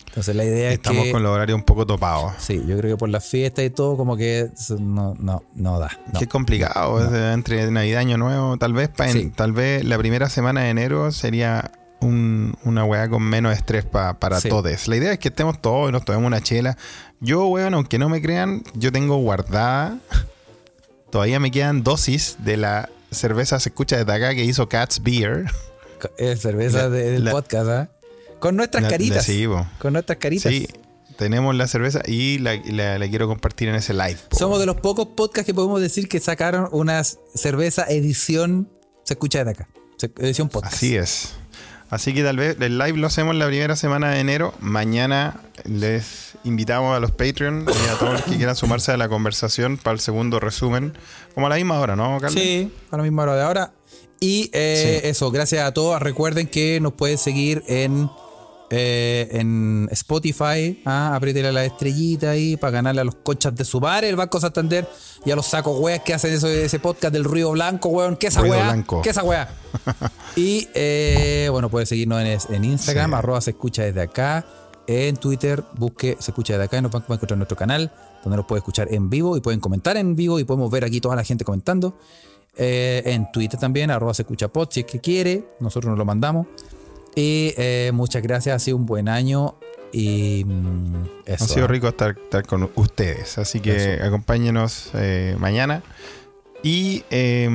B: Entonces la idea
A: Estamos
B: es que.
A: con los horarios un poco topados.
B: Sí, yo creo que por las fiestas y todo, como que no, no, no da. no.
A: Qué complicado, entre Navidad y Año Nuevo. Tal vez, pa- en-
B: Sí.
A: tal vez la primera semana de enero sería un- una weá con menos estrés pa- para
B: Sí.
A: todos. La idea es que estemos todos y nos tomemos una chela. Yo, weón, aunque no me crean, yo tengo guardada. Todavía me quedan dosis de la cerveza se escucha desde acá que hizo Cats Beer.
B: Es cerveza
A: La-
B: de- del
A: la-
B: podcast, ¿ah? Con nuestras
A: La-
B: caritas.
A: sí.
B: Con nuestras caritas.
A: Sí, tenemos la cerveza y la, quiero compartir en ese live. po.
B: Somos de los pocos podcasts que podemos decir que sacaron una cerveza edición. Se escucha de acá. Edición podcast.
A: Así es. Así que tal vez el live lo hacemos la primera semana de enero. Mañana les invitamos a los Patreon y a todos los que quieran sumarse a la conversación para el segundo resumen. Como a la misma hora, ¿no, Carlos?
B: Sí, a la misma hora de ahora. Y eh,
A: Sí.
B: eso, gracias a todos. Recuerden que nos pueden seguir en, eh, en Spotify. ¿ah? Apriétele la estrellita ahí para ganarle a los conchas de su bar, el Banco Santander, y a los sacos weas que hacen eso, ese podcast del ruido blanco, weón. ¿Qué esa
A: Ruido
B: wea?
A: blanco.
B: ¿Qué esa wea? y eh, bueno, pueden seguirnos en, en Instagram,
A: Sí.
B: arroba se escucha desde acá. En Twitter, busque Se Escucha desde acá y nos van a encontrar en nuestro canal, donde nos puede escuchar en vivo y pueden comentar en vivo y podemos ver aquí toda la gente comentando. Eh, en Twitter también, arroba Se Escucha Pod, si es que quiere, nosotros nos lo mandamos. Y eh, muchas gracias, ha sido un buen año y mm, eso.
A: Ha sido
B: ¿ah?
A: rico estar, estar con ustedes. Así que
B: Eso.
A: acompáñenos eh, mañana. Y eh,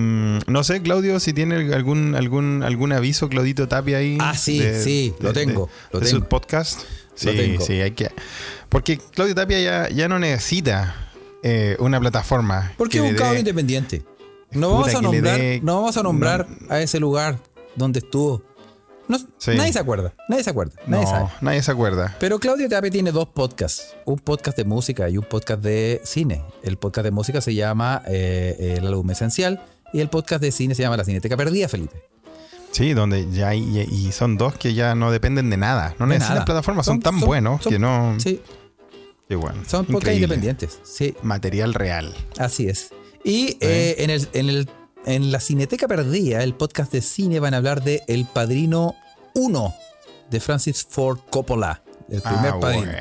A: no sé, Claudio, si tiene algún algún algún aviso, Claudito Tapia ahí.
B: Ah, sí, sí, lo tengo, lo
A: de
B: tengo.
A: sus podcasts. Sí,
B: Lo tengo.
A: sí, hay que. Porque Claudio Tapia ya, ya no necesita eh, una plataforma.
B: Porque
A: que
B: es un cabrón independiente. No vamos a nombrar, no vamos a nombrar a ese lugar donde estuvo. No-
A: Sí.
B: Nadie se acuerda, nadie se acuerda, nadie sabe.
A: No, nadie se acuerda.
B: Pero Claudio Tape tiene dos podcasts, un podcast de música y un podcast de cine. El podcast de música se llama eh, El álbum esencial y el podcast de cine se llama La Cineteca Perdida, Felipe.
A: Sí, donde ya hay, y son dos que ya no dependen de nada. No
B: De
A: necesitan
B: nada.
A: plataformas, son,
B: Son-
A: tan
B: son-
A: buenos
B: son-
A: que no.
B: Sí,
A: Qué bueno.
B: son
A: Increíble.
B: independientes. Sí,
A: Material real.
B: así es. Y eh, en, el, en, el, en La Cineteca Perdida, el podcast de cine, van a hablar de El Padrino 1 de Francis Ford Coppola, el primer
A: Ah,
B: padrino.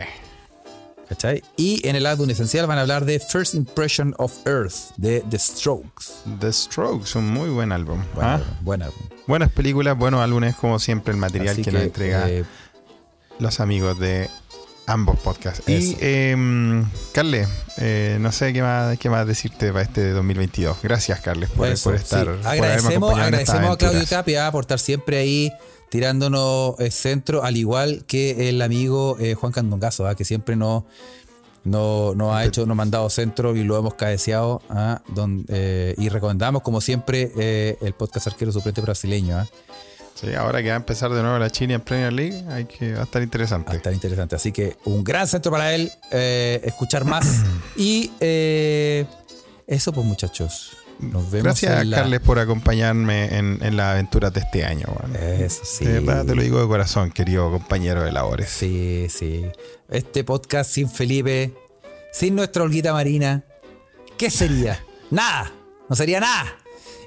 B: ¿Cachai? Y en el álbum esencial van a hablar de First Impression of Earth de The Strokes.
A: The Strokes, un muy buen álbum.
B: Buen
A: ¿ah?
B: álbum, buen álbum.
A: Buenas películas, buenos álbumes, como siempre, el material
B: Así
A: que, nos entrega
B: eh,
A: los amigos de ambos podcasts. Y,
B: Eso.
A: eh, Carles, eh, no sé qué más, qué más decirte para este 2022. Gracias, Carles, por,
B: eso,
A: por estar.
B: sí. Agradecemos, a Claudio. Tapia por estar siempre ahí tirándonos el centro, al igual que el amigo eh, Juan Candongazo, ¿ah? que siempre nos, no, nos ha hecho, nos ha mandado centro y lo hemos cabeceado. ¿ah? Don- eh, y recomendamos, como siempre, eh, el podcast arquero suplente brasileño. ¿ah?
A: Sí, ahora que va a empezar de nuevo la China en Premier League, hay que, va a estar interesante.
B: Va a estar interesante. Así que un gran centro para él, eh, escuchar más. y eh, eso, pues, muchachos. Nos vemos.
A: Gracias,
B: la-
A: Carles, por acompañarme en, en las aventuras de este año.
B: Eso sí.
A: De verdad te lo digo de corazón, querido compañero de labores.
B: Sí, sí. Este podcast sin Felipe, sin nuestra Olguita Marina, ¿qué sería? nada. No sería nada.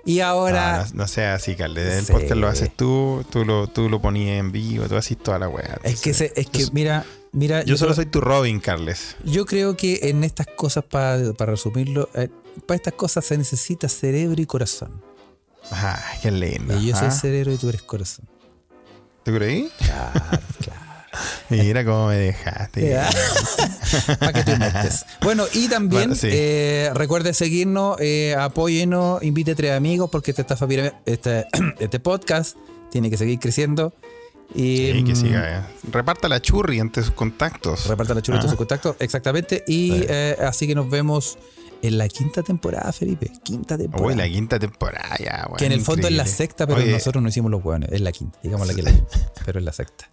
B: Y ahora.
A: No, no, no sea así, Carles. El
B: Sí.
A: podcast lo haces tú, tú lo, tú lo ponías en vivo, tú haces toda la weá.
B: es que, se- es que mira, mira.
A: Yo solo
B: creo-
A: soy tu Robin, Carles.
B: Yo creo que en estas cosas, para, para resumirlo, eh, para estas cosas se necesita cerebro y corazón.
A: Ay, qué lindo.
B: Y yo soy
A: ¿ah?
B: cerebro y tú eres corazón.
A: ¿Te creí?
B: Claro, claro.
A: Mira cómo me dejaste.
B: Para que te metes. Bueno, y también
A: Bueno, sí.
B: eh, recuerde seguirnos, eh, apóyenos, invite a tres amigos porque este, este, este podcast tiene que seguir creciendo. Y
A: Sí, que
B: mm,
A: siga. eh. Reparta la churri entre sus contactos.
B: Reparta la chuleta
A: Ah.
B: su contacto, exactamente. Y
A: Sí.
B: eh, así que nos vemos en la quinta temporada, Felipe. Quinta temporada.
A: Uy, la quinta temporada ya, weón,
B: que en el fondo es la sexta, pero
A: Oye,
B: nosotros no hicimos los hueones. Es la quinta, digámosla que es la quinta, pero es la sexta.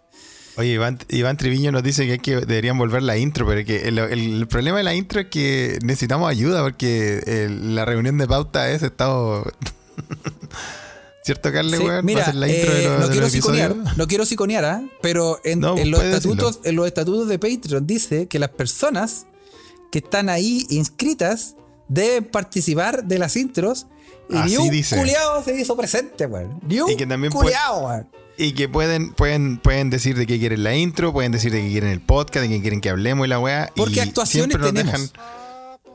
A: Oye, Iván, Iván Triviño nos dice que, hay que deberían volver la intro, pero que el, problema de la intro es que necesitamos ayuda porque el- la reunión de pauta es estado. ¿Cierto, Carle,
B: Sí,
A: weón? Va a
B: mira,
A: ser la intro de
B: eh,
A: los-
B: no
A: de
B: quiero siconear, no quiero siconear, ¿ah? pero en,
A: No,
B: en los estatutos, en los estatutos de Patreon dice que las personas que están ahí inscritas deben participar de las intros y
A: Así
B: ni un
A: dice.
B: culiao se hizo presente, weón. Ni un
A: Y que también
B: culiao, weón.
A: Y que pueden, pueden, pueden decir de qué quieren la intro, pueden decir de qué quieren el podcast, de qué quieren que hablemos y la weá.
B: Porque
A: y
B: actuaciones tenemos.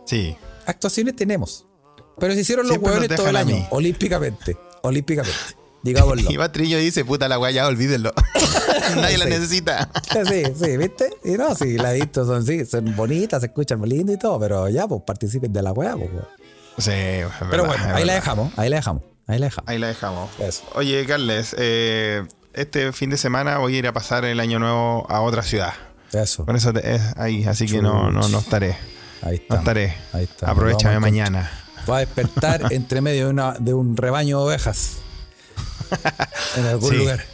A: Sí.
B: Actuaciones tenemos. Pero se hicieron los hueones todo el año. Olímpicamente. Olímpicamente. Digámoslo.
A: Y Patrillo dice, puta la weá, ya olvídenlo. Nadie la necesita.
B: Sí, sí, ¿viste? Y no, sí, las intros son, sí, son bonitas, se escuchan muy lindo y todo, pero ya, pues participen de la weá, pues, weón.
A: Sí, es
B: Pero bueno,
A: es
B: ahí la dejamos, ahí la dejamos, ahí la dejamos.
A: Ahí la dejamos.
B: Eso.
A: Oye, Carles, eh, este fin de semana voy a ir a pasar el año nuevo a otra ciudad.
B: Eso.
A: Con eso te- es ahí, así que no, no, no estaré.
B: Ahí
A: No
B: está.
A: estaré.
B: Ahí está.
A: Aprovechame mañana.
B: Va a despertar entre medio de, una, de un rebaño de ovejas. En algún
A: Sí.
B: lugar.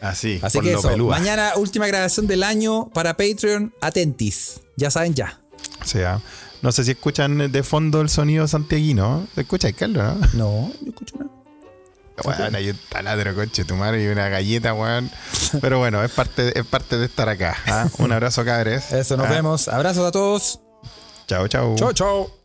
A: Así,
B: Así
A: por
B: que
A: lo
B: eso,
A: pelúa.
B: mañana última grabación del año para Patreon. Atentis. Ya saben ya.
A: O sea, no sé si escuchan de fondo el sonido santiaguino. ¿Se escucha, Carlos, no?
B: No, yo escucho nada.
A: Hay un taladro, coche, tu madre, y una galleta, weón. Pero bueno, es parte, es parte de estar acá. ¿ah? Un abrazo, cabres.
B: Eso, nos
A: Ah,
B: vemos. Abrazos a todos.
A: Chao, chao.
B: Chao, chao.